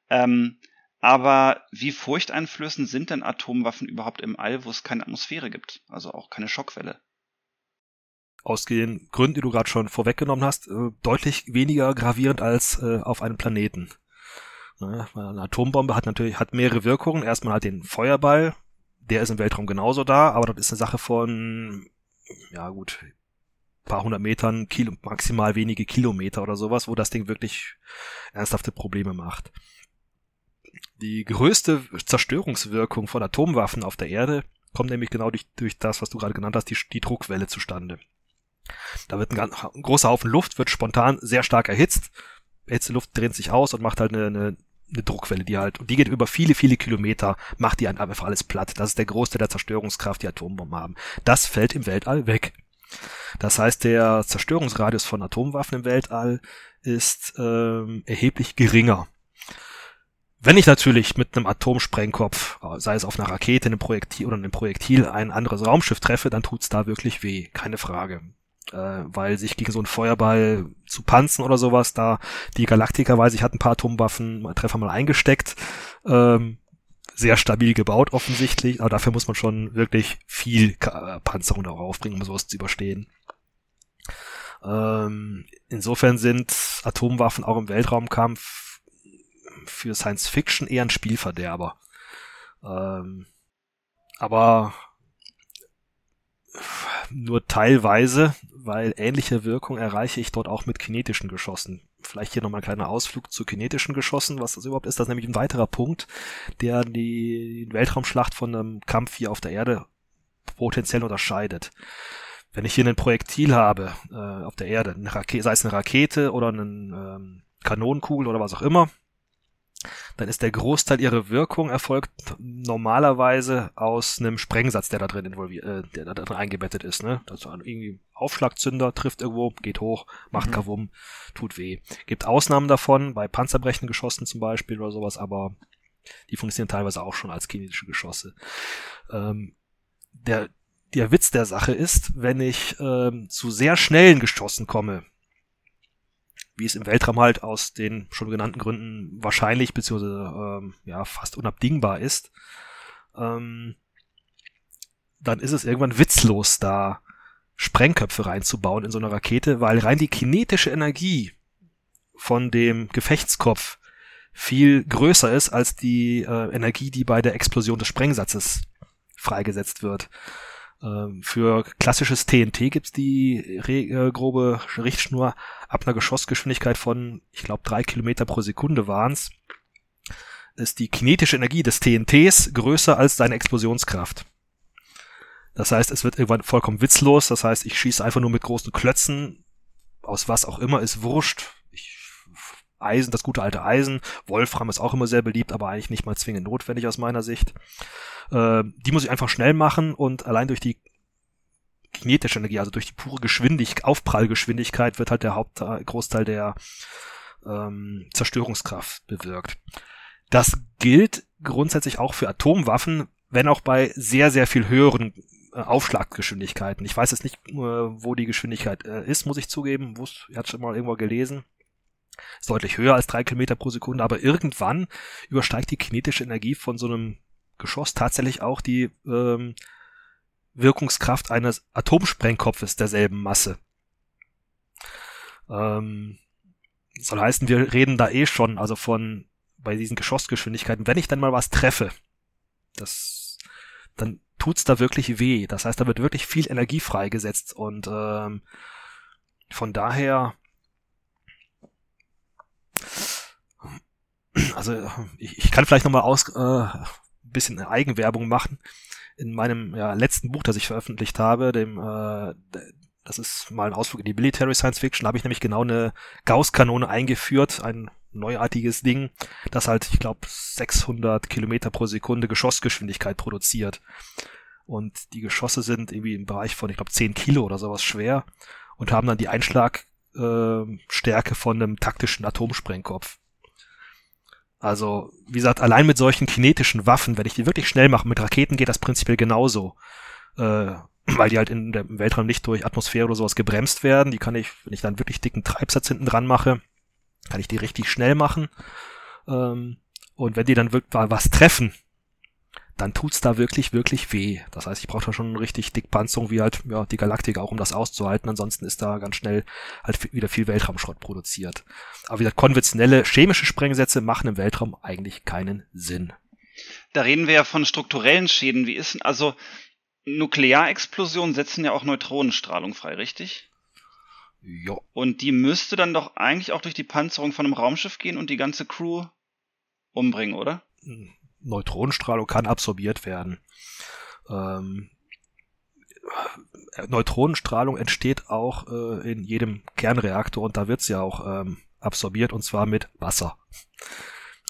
Ähm, aber wie furchteinflößend sind denn Atomwaffen überhaupt im All, wo es keine Atmosphäre gibt? Also auch keine Schockwelle aus den Gründen, die du gerade schon vorweggenommen hast, äh, deutlich weniger gravierend als äh, auf einem Planeten. Ne? Eine Atombombe hat natürlich hat mehrere Wirkungen. Erstmal halt den Feuerball, der ist im Weltraum genauso da, aber das ist eine Sache von, ja gut, paar hundert Metern, Kilo, maximal wenige Kilometer oder sowas, wo das Ding wirklich ernsthafte Probleme macht. Die größte Zerstörungswirkung von Atomwaffen auf der Erde kommt nämlich genau durch, durch das, was du gerade genannt hast, die, die Druckwelle zustande. Da wird ein, ganz, ein großer Haufen Luft, wird spontan sehr stark erhitzt. Erhitzte Luft dreht sich aus und macht halt eine, eine, eine Druckwelle, die halt, und die geht über viele, viele Kilometer, macht die einfach alles platt. Das ist der Großteil der Zerstörungskraft, die Atombomben haben. Das fällt im Weltall weg. Das heißt, der Zerstörungsradius von Atomwaffen im Weltall ist ähm, erheblich geringer. Wenn ich natürlich mit einem Atomsprengkopf, sei es auf einer Rakete, einem Projektil oder einem Projektil, ein anderes Raumschiff treffe, dann tut's da wirklich weh, keine Frage äh, weil sich gegen so einen Feuerball zu panzen oder sowas, da die Galaktiker, weiß ich, hat ein paar Atomwaffen, Treffer mal eingesteckt, ähm, sehr stabil gebaut offensichtlich, aber dafür muss man schon wirklich viel Ka Panzerung darauf bringen, um sowas zu überstehen. Ähm, insofern sind Atomwaffen auch im Weltraumkampf für Science Fiction eher ein Spielverderber. Ähm, aber nur teilweise, weil ähnliche Wirkung erreiche ich dort auch mit kinetischen Geschossen. Vielleicht hier nochmal ein kleiner Ausflug zu kinetischen Geschossen, was das überhaupt ist. Das ist nämlich ein weiterer Punkt, der die Weltraumschlacht von einem Kampf hier auf der Erde potenziell unterscheidet. Wenn ich hier ein Projektil habe äh, auf der Erde, eine sei es eine Rakete oder einen ähm, Kanonenkugel oder was auch immer, dann ist der Großteil ihrer Wirkung erfolgt normalerweise aus einem Sprengsatz, der da drin involviert, äh, der da drin eingebettet ist, ne? Also irgendwie Aufschlagzünder trifft irgendwo, geht hoch, macht mhm. Kavum, tut weh. Gibt Ausnahmen davon, bei panzerbrechenden Geschossen zum Beispiel oder sowas, aber die funktionieren teilweise auch schon als kinetische Geschosse. Ähm, der, der Witz der Sache ist, wenn ich ähm, zu sehr schnellen Geschossen komme, wie es im Weltraum halt aus den schon genannten Gründen wahrscheinlich beziehungsweise ähm, ja fast unabdingbar ist, ähm, dann ist es irgendwann witzlos, da Sprengköpfe reinzubauen in so eine Rakete, weil rein die kinetische Energie von dem Gefechtskopf viel größer ist als die äh, Energie, die bei der Explosion des Sprengsatzes freigesetzt wird. Ähm, für klassisches TNT gibt's die äh, grobe Richtschnur ab einer Geschossgeschwindigkeit von, ich glaube, drei Kilometer pro Sekunde waren's. Ist die kinetische Energie des TNTs größer als seine Explosionskraft. Das heißt, es wird irgendwann vollkommen witzlos. Das heißt, ich schieße einfach nur mit großen Klötzen, aus was auch immer, ist wurscht. Eisen, das gute alte Eisen. Wolfram ist auch immer sehr beliebt, aber eigentlich nicht mal zwingend notwendig aus meiner Sicht. Äh, die muss ich einfach schnell machen und allein durch die kinetische Energie, also durch die pure Geschwindigkeit, Aufprallgeschwindigkeit wird halt der Hauptgroßteil der ähm, Zerstörungskraft bewirkt. Das gilt grundsätzlich auch für Atomwaffen, wenn auch bei sehr, sehr viel höheren äh, Aufschlaggeschwindigkeiten. Ich weiß jetzt nicht, äh, wo die Geschwindigkeit äh, ist, muss ich zugeben. Ich hatte schon mal irgendwo gelesen. Ist deutlich höher als drei Kilometer pro Sekunde, aber irgendwann übersteigt die kinetische Energie von so einem Geschoss tatsächlich auch die ähm, Wirkungskraft eines Atomsprengkopfes derselben Masse. Ähm, soll heißen, wir reden da eh schon, also von bei diesen Geschossgeschwindigkeiten, wenn ich dann mal was treffe, das, dann tut's da wirklich weh. Das heißt, da wird wirklich viel Energie freigesetzt und ähm, von daher, also ich, ich kann vielleicht nochmal aus äh, ein bisschen Eigenwerbung machen. In meinem ja, letzten Buch, das ich veröffentlicht habe, dem äh, das ist mal ein Ausflug in die Military Science Fiction, habe ich nämlich genau eine Gauss-Kanone eingeführt, ein neuartiges Ding, das halt, ich glaube, 600 Kilometer pro Sekunde Geschossgeschwindigkeit produziert. Und die Geschosse sind irgendwie im Bereich von, ich glaube, 10 Kilo oder sowas schwer und haben dann die Einschlagstärke äh, von einem taktischen Atomsprengkopf. Also, wie gesagt, allein mit solchen kinetischen Waffen, wenn ich die wirklich schnell mache, mit Raketen geht das prinzipiell genauso. Äh, [clears throat] weil die halt in der, im Weltraum nicht durch Atmosphäre oder sowas gebremst werden. Die kann ich, wenn ich dann wirklich dicken Treibsatz hinten dran mache, kann ich die richtig schnell machen. Ähm, und wenn die dann wirklich was treffen, dann tut's da wirklich, wirklich weh. Das heißt, ich brauche da schon richtig dick Panzerung wie halt ja, die Galaktik auch, um das auszuhalten. Ansonsten ist da ganz schnell halt wieder viel Weltraumschrott produziert. Aber wie gesagt, konventionelle chemische Sprengsätze machen im Weltraum eigentlich keinen Sinn. Da reden wir ja von strukturellen Schäden. Wie ist also Nuklearexplosionen setzen ja auch Neutronenstrahlung frei, richtig? Ja. Und die müsste dann doch eigentlich auch durch die Panzerung von einem Raumschiff gehen und die ganze Crew umbringen, oder? Neutronenstrahlung kann absorbiert werden. Ähm, Neutronenstrahlung entsteht auch äh, in jedem Kernreaktor und da wird's ja auch ähm, absorbiert und zwar mit Wasser.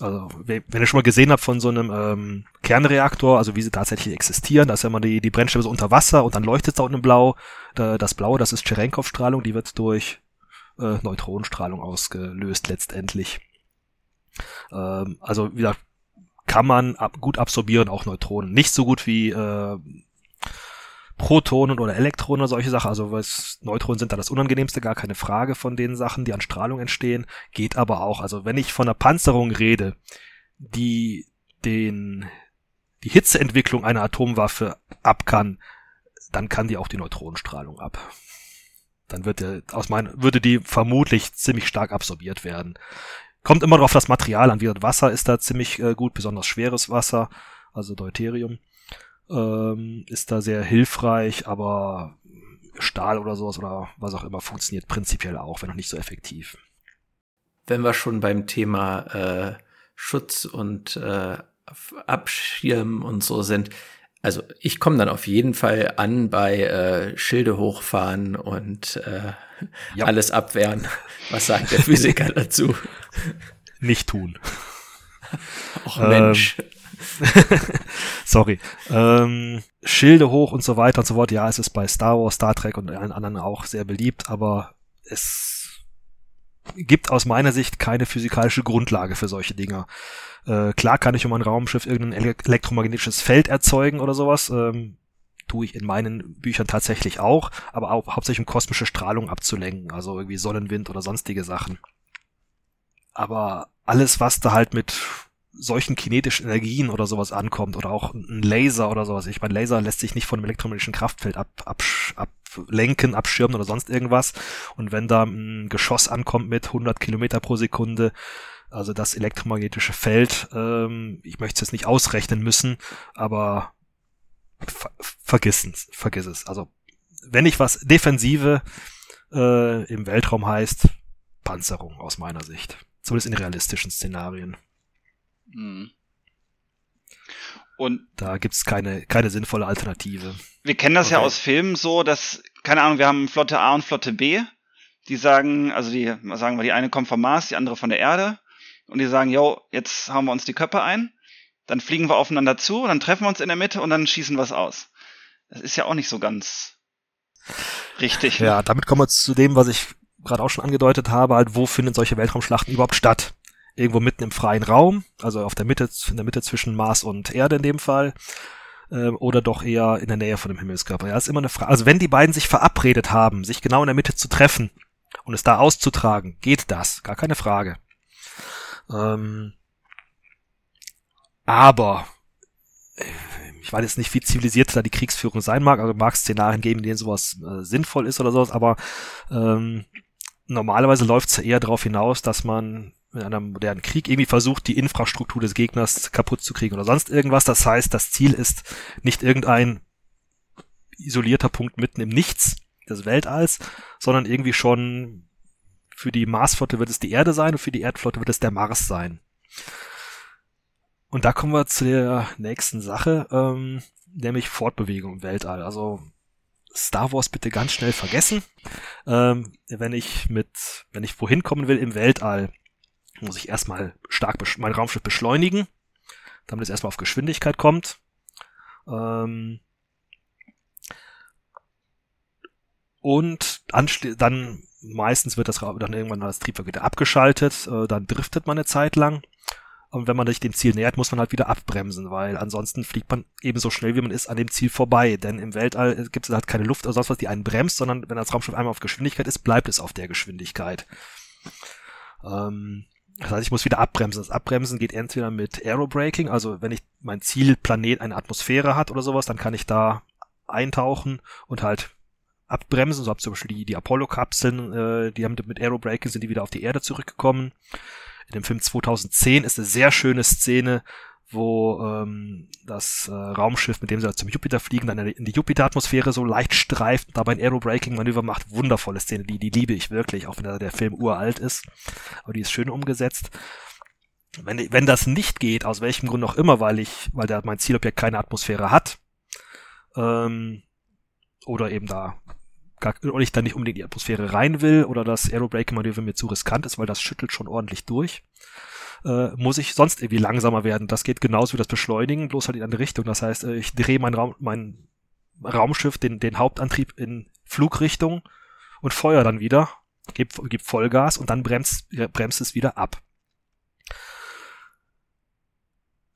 Also, wenn ihr schon mal gesehen habt von so einem ähm, Kernreaktor, also wie sie tatsächlich existieren, da ist ja immer die, die Brennstäbe so unter Wasser und dann leuchtet da unten blau. Das Blaue, das ist Cherenkov-Strahlung, die wird durch äh, Neutronenstrahlung ausgelöst letztendlich. Ähm, also, wieder kann man ab, gut absorbieren, auch Neutronen. Nicht so gut wie äh, Protonen oder Elektronen oder solche Sachen. Also was Neutronen sind da das unangenehmste, gar keine Frage von den Sachen, die an Strahlung entstehen. Geht aber auch. Also wenn ich von einer Panzerung rede, die den die Hitzeentwicklung einer Atomwaffe ab kann, dann kann die auch die Neutronenstrahlung ab. Dann wird der, aus mein, würde die vermutlich ziemlich stark absorbiert werden. Kommt immer drauf das Material an. Wie das Wasser ist da ziemlich äh, gut, besonders schweres Wasser, also Deuterium ähm, ist da sehr hilfreich, aber Stahl oder sowas oder was auch immer funktioniert prinzipiell auch, wenn auch nicht so effektiv. Wenn wir schon beim Thema äh, Schutz und äh, Abschirmen und so sind, also ich komme dann auf jeden Fall an bei äh, Schilde hochfahren und äh, ja. alles abwehren. Was sagt der Physiker [laughs] dazu? Nicht tun. Ach Mensch. Ähm, [laughs] Sorry. Ähm, Schilde hoch und so weiter und so fort. Ja, es ist bei Star Wars, Star Trek und allen anderen auch sehr beliebt, aber es gibt aus meiner Sicht keine physikalische Grundlage für solche Dinger. Äh, klar kann ich um ein Raumschiff irgendein elektromagnetisches Feld erzeugen oder sowas. Ähm, tue ich in meinen Büchern tatsächlich auch, aber auch hauptsächlich um kosmische Strahlung abzulenken, also irgendwie Sonnenwind oder sonstige Sachen. Aber alles, was da halt mit solchen kinetischen Energien oder sowas ankommt oder auch ein Laser oder sowas. Ich meine, Laser lässt sich nicht von einem elektromagnetischen Kraftfeld ab, ab, ablenken, abschirmen oder sonst irgendwas. Und wenn da ein Geschoss ankommt mit 100 Kilometer pro Sekunde, also das elektromagnetische Feld, ähm, ich möchte es jetzt nicht ausrechnen müssen, aber ver vergiss es, vergiss es. Also wenn ich was Defensive äh, im Weltraum heißt, Panzerung aus meiner Sicht. Zumindest in realistischen Szenarien. Mhm. Und da gibt's keine, keine sinnvolle Alternative. Wir kennen das okay. ja aus Filmen so, dass, keine Ahnung, wir haben Flotte A und Flotte B. Die sagen, also die sagen wir, die eine kommt vom Mars, die andere von der Erde. Und die sagen, yo, jetzt hauen wir uns die Köpfe ein. Dann fliegen wir aufeinander zu, dann treffen wir uns in der Mitte und dann schießen wir es aus. Das ist ja auch nicht so ganz richtig. Ja, ne? damit kommen wir zu dem, was ich gerade auch schon angedeutet habe, halt, wo finden solche Weltraumschlachten überhaupt statt? Irgendwo mitten im freien Raum, also auf der Mitte, in der Mitte zwischen Mars und Erde in dem Fall. ähm, oder doch eher in der Nähe von dem Himmelskörper. Ja, ist immer eine Frage. Also wenn die beiden sich verabredet haben, sich genau in der Mitte zu treffen und es da auszutragen, geht das, gar keine Frage. Ähm, aber äh, ich weiß jetzt nicht, wie zivilisiert da die Kriegsführung sein mag, also mag Szenarien geben, in denen sowas äh, sinnvoll ist oder sowas, aber ähm, normalerweise läuft es ja eher darauf hinaus, dass man in einem modernen Krieg irgendwie versucht, die Infrastruktur des Gegners kaputt zu kriegen oder sonst irgendwas. Das heißt, das Ziel ist nicht irgendein isolierter Punkt mitten im Nichts des Weltalls, sondern irgendwie schon für die Marsflotte wird es die Erde sein und für die Erdflotte wird es der Mars sein. Und da kommen wir zu der nächsten Sache, ähm, nämlich Fortbewegung im Weltall. Also Star Wars bitte ganz schnell vergessen. Ähm, wenn ich mit, wenn ich wohin kommen will im Weltall, muss ich erstmal stark mein Raumschiff beschleunigen, damit es erstmal auf Geschwindigkeit kommt. Ähm, und dann meistens wird das dann irgendwann das Triebwerk wieder abgeschaltet, äh, dann driftet man eine Zeit lang und wenn man sich dem Ziel nähert, muss man halt wieder abbremsen, weil ansonsten fliegt man ebenso schnell, wie man ist, an dem Ziel vorbei. Denn im Weltall gibt es halt keine Luft oder sonst was, die einen bremst, sondern wenn das Raumschiff einmal auf Geschwindigkeit ist, bleibt es auf der Geschwindigkeit. Ähm, das heißt, ich muss wieder abbremsen. Das Abbremsen geht entweder mit Aerobraking, also wenn ich mein Zielplanet eine Atmosphäre hat oder sowas, dann kann ich da eintauchen und halt abbremsen. So habe zum Beispiel die, die Apollo-Kapseln, äh, die haben mit Aerobraking sind die wieder auf die Erde zurückgekommen. In dem Film 2010 ist eine sehr schöne Szene, wo ähm, das äh, Raumschiff, mit dem sie zum Jupiter fliegen, dann in die Jupiter-Atmosphäre so leicht streift und dabei ein Aerobraking-Manöver macht. Wundervolle Szene, die, die liebe ich wirklich, auch wenn der, Film uralt ist. Aber die ist schön umgesetzt. Wenn, wenn das nicht geht, aus welchem Grund auch immer, weil ich, weil der, mein Zielobjekt keine Atmosphäre hat, ähm, oder eben da gar, oder ich dann nicht unbedingt in die Atmosphäre rein will oder das Aerobraking-Manöver mir zu riskant ist, weil das schüttelt schon ordentlich durch, äh, muss ich sonst irgendwie langsamer werden. Das geht genauso wie das Beschleunigen, bloß halt in eine Richtung. Das heißt, äh, ich drehe mein, Raum, mein Raumschiff, den, den Hauptantrieb in Flugrichtung und feuer dann wieder, gib, gib Vollgas und dann bremst, bremst es wieder ab.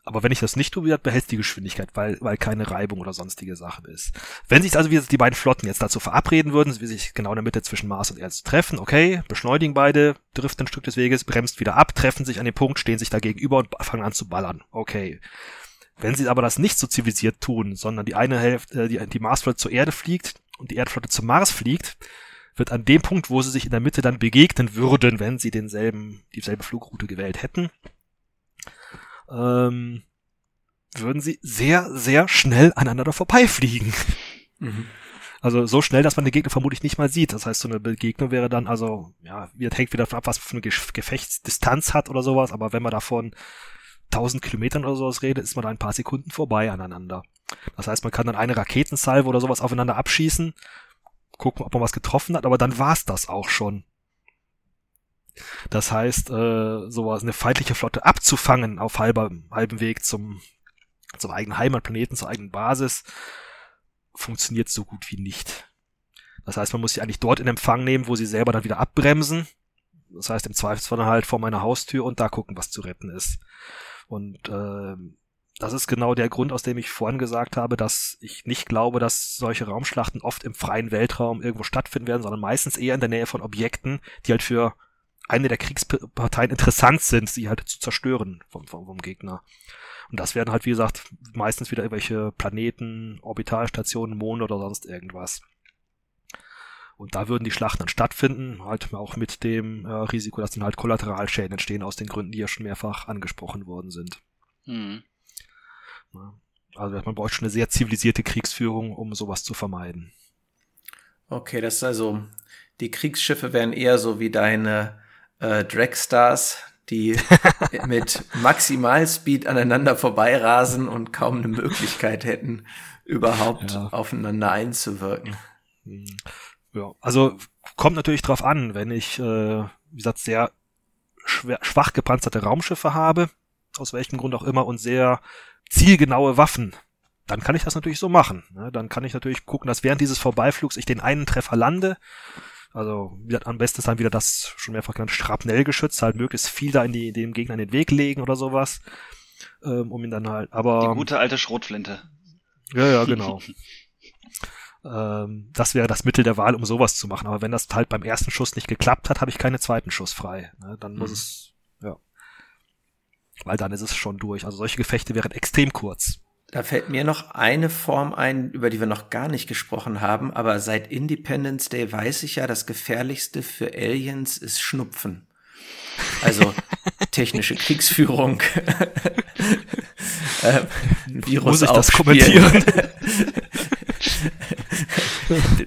Aber wenn ich das nicht tue, behält die Geschwindigkeit, weil, weil keine Reibung oder sonstige Sache ist. Wenn sich also die beiden Flotten jetzt dazu verabreden würden, wie sich genau in der Mitte zwischen Mars und Erde zu treffen, okay, beschleunigen beide, driften ein Stück des Weges, bremst wieder ab, treffen sich an den Punkt, stehen sich da gegenüber und fangen an zu ballern. Okay. Wenn sie aber das nicht so zivilisiert tun, sondern die eine Hälfte, äh, die, die Marsflotte zur Erde fliegt und die Erdflotte zum Mars fliegt, wird an dem Punkt, wo sie sich in der Mitte dann begegnen würden, wenn sie denselben, dieselbe Flugroute gewählt hätten, ähm, würden sie sehr, sehr schnell aneinander vorbeifliegen. Mhm. Also so schnell, dass man den Gegner vermutlich nicht mal sieht. Das heißt, so eine Begegnung wäre dann, also, ja, wird hängt wieder davon ab, was für eine Gefechtsdistanz hat oder sowas, aber wenn man davon 1000 Kilometern oder sowas redet, ist man da ein paar Sekunden vorbei aneinander. Das heißt, man kann dann eine Raketensalve oder sowas aufeinander abschießen, gucken, ob man was getroffen hat, aber dann war's das auch schon. Das heißt, äh, sowas, eine feindliche Flotte abzufangen auf halber, halbem Weg zum, zum eigenen Heimatplaneten, zur eigenen Basis, funktioniert so gut wie nicht. Das heißt, man muss sie eigentlich dort in Empfang nehmen, wo sie selber dann wieder abbremsen. Das heißt, im Zweifelsfall halt vor meiner Haustür und da gucken, was zu retten ist. Und äh, das ist genau der Grund, aus dem ich vorhin gesagt habe, dass ich nicht glaube, dass solche Raumschlachten oft im freien Weltraum irgendwo stattfinden werden, sondern meistens eher in der Nähe von Objekten, die halt für eine der Kriegsparteien interessant sind, sie halt zu zerstören vom, vom, vom Gegner. Und das werden halt, wie gesagt, meistens wieder irgendwelche Planeten, Orbitalstationen, Monde oder sonst irgendwas. Und da würden die Schlachten dann stattfinden, halt auch mit dem äh, Risiko, dass dann halt Kollateralschäden entstehen aus den Gründen, die ja schon mehrfach angesprochen worden sind. Mhm. Also man braucht schon eine sehr zivilisierte Kriegsführung, um sowas zu vermeiden. Okay, das ist also, die Kriegsschiffe wären eher so wie deine äh, Dragstars, die [laughs] mit Maximalspeed aneinander vorbeirasen und kaum eine Möglichkeit hätten, überhaupt ja. aufeinander einzuwirken. Ja, also kommt natürlich drauf an, wenn ich, äh, wie gesagt, sehr schwer, schwach gepanzerte Raumschiffe habe, aus welchem Grund auch immer, und sehr zielgenaue Waffen, dann kann ich das natürlich so machen. Ne? Dann kann ich natürlich gucken, dass während dieses Vorbeiflugs ich den einen Treffer lande also wie gesagt, am besten ist dann wieder das schon mehrfach genannt Schrapnellgeschütz, halt möglichst viel da in die, dem Gegner in den Weg legen oder sowas, ähm, um ihn dann halt, aber... Die gute alte Schrotflinte. Ja, ja, [laughs] genau. ähm, das wäre das Mittel der Wahl, um sowas zu machen. Aber wenn das halt beim ersten Schuss nicht geklappt hat, habe ich keinen zweiten Schuss frei. Ne? Dann muss mhm. es, ja. Weil dann ist es schon durch. Also solche Gefechte wären extrem kurz. Da fällt mir noch eine Form ein, über die wir noch gar nicht gesprochen haben, aber seit Independence Day weiß ich ja, das gefährlichste für Aliens ist Schnupfen. Also [laughs] technische Kriegsführung. [laughs] äh, Virus Muss ich das kommentieren? [laughs]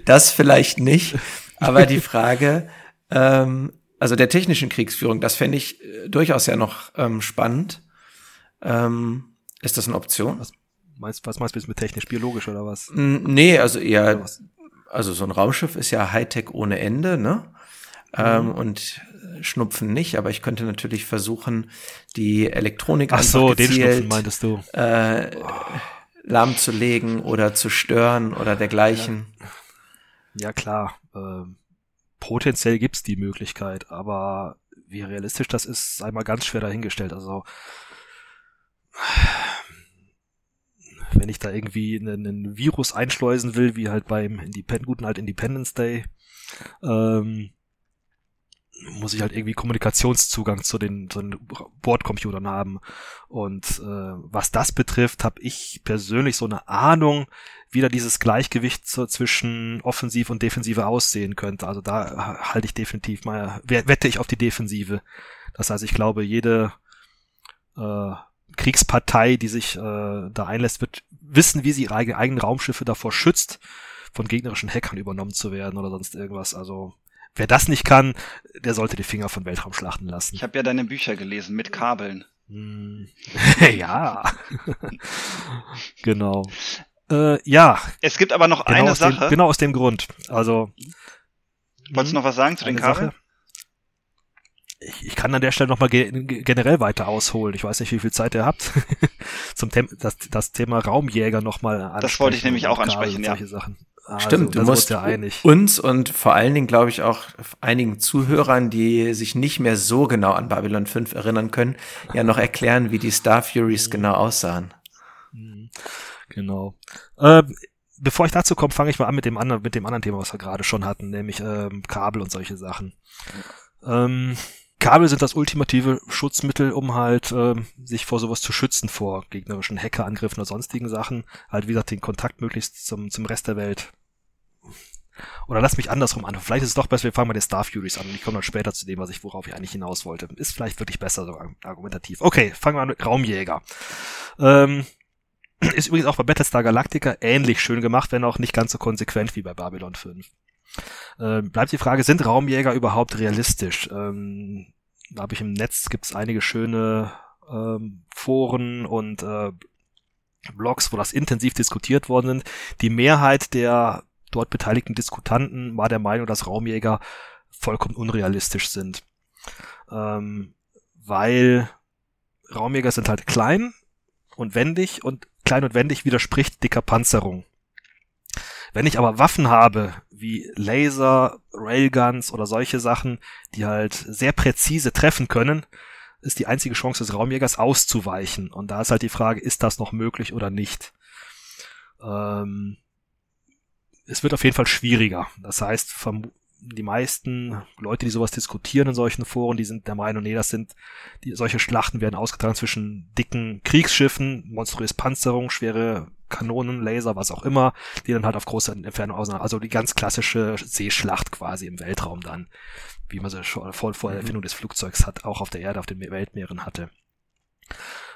das vielleicht nicht, aber die Frage, ähm, also der technischen Kriegsführung, das fände ich äh, durchaus ja noch ähm, spannend. Ähm, ist das eine Option? Was meinst, was meinst du mit technisch-biologisch oder was? Nee, also eher, also so ein Raumschiff ist ja Hightech ohne Ende, ne? Ähm, mhm. Ähm, und Schnupfen nicht, aber ich könnte natürlich versuchen, die Elektronik Ach so, gezielt, den Schnupfen meintest du. Äh, lahmzulegen oder zu stören oder dergleichen. Ja, ja klar. Ähm, potenziell gibt's die Möglichkeit, aber wie realistisch das ist, sei mal ganz schwer dahingestellt. Also wenn ich da irgendwie einen, einen Virus einschleusen will, wie halt beim Independ guten halt Independence Day, ähm, muss ich halt irgendwie Kommunikationszugang zu den, zu den Bordcomputern haben. Und äh, was das betrifft, habe ich persönlich so eine Ahnung, wie da dieses Gleichgewicht so zwischen Offensiv und Defensive aussehen könnte. Also da halte ich definitiv mal, wette ich auf die Defensive. Das heißt, ich glaube, jede äh, Kriegspartei, die sich äh, da einlässt, wird wissen, wie sie ihre eigenen Raumschiffe davor schützt, von gegnerischen Hackern übernommen zu werden oder sonst irgendwas. Also wer das nicht kann, der sollte die Finger von Weltraumschlachten lassen. Ich habe ja deine Bücher gelesen mit Kabeln. Hm. [laughs] ja. [laughs] genau. Äh, ja. Es gibt aber noch genau eine Sache. Dem, genau aus dem Grund. Also. Wolltest du noch was sagen zu den Kabeln? Sache? Ich, ich kann an der Stelle nochmal ge generell weiter ausholen. Ich weiß nicht, wie viel Zeit ihr habt. [laughs] Zum Thema das, das Thema Raumjäger nochmal ansprechen. Das wollte ich nämlich auch ansprechen, ja. Sachen. Also, Stimmt, du musst ja uns und vor allen Dingen, glaube ich, auch einigen Zuhörern, die sich nicht mehr so genau an Babylon 5 erinnern können, ja noch erklären, wie die Star Furies mhm. genau aussahen. Mhm. Genau. Äh, bevor ich dazu komme, fange ich mal an mit dem anderen, mit dem anderen Thema, was wir gerade schon hatten, nämlich ähm, Kabel und solche Sachen. Ähm, Kabel sind das ultimative Schutzmittel, um halt äh, sich vor sowas zu schützen, vor gegnerischen Hackerangriffen oder sonstigen Sachen. Halt, wie gesagt, den Kontakt möglichst zum, zum Rest der Welt. Oder lass mich andersrum an. Vielleicht ist es doch besser, wir fangen mal die Star Furies an und ich komme dann später zu dem, was ich, worauf ich eigentlich hinaus wollte. Ist vielleicht wirklich besser, so argumentativ. Okay, fangen wir an mit Raumjäger. Ähm, ist übrigens auch bei Battlestar Galactica ähnlich schön gemacht, wenn auch nicht ganz so konsequent wie bei Babylon 5. Ähm, bleibt die Frage, sind Raumjäger überhaupt realistisch? Ähm, da habe ich im Netz gibt's einige schöne ähm, Foren und äh, Blogs, wo das intensiv diskutiert worden sind. Die Mehrheit der dort beteiligten Diskutanten war der Meinung, dass Raumjäger vollkommen unrealistisch sind. Ähm, weil Raumjäger sind halt klein und wendig und klein und wendig widerspricht dicker Panzerung. Wenn ich aber Waffen habe, wie Laser, Railguns oder solche Sachen, die halt sehr präzise treffen können, ist die einzige Chance des Raumjägers auszuweichen. Und da ist halt die Frage, ist das noch möglich oder nicht? Ähm, es wird auf jeden Fall schwieriger. Das heißt, die meisten Leute, die sowas diskutieren in solchen Foren, die sind der Meinung, nee, das sind, die, solche Schlachten werden ausgetragen zwischen dicken Kriegsschiffen, monströs Panzerung, schwere Kanonen, Laser, was auch immer, die dann halt auf große Entfernung auseinander, also die ganz klassische Seeschlacht quasi im Weltraum dann, wie man sie schon vor, vor der mhm. Erfindung des Flugzeugs hat, auch auf der Erde, auf den Weltmeeren hatte.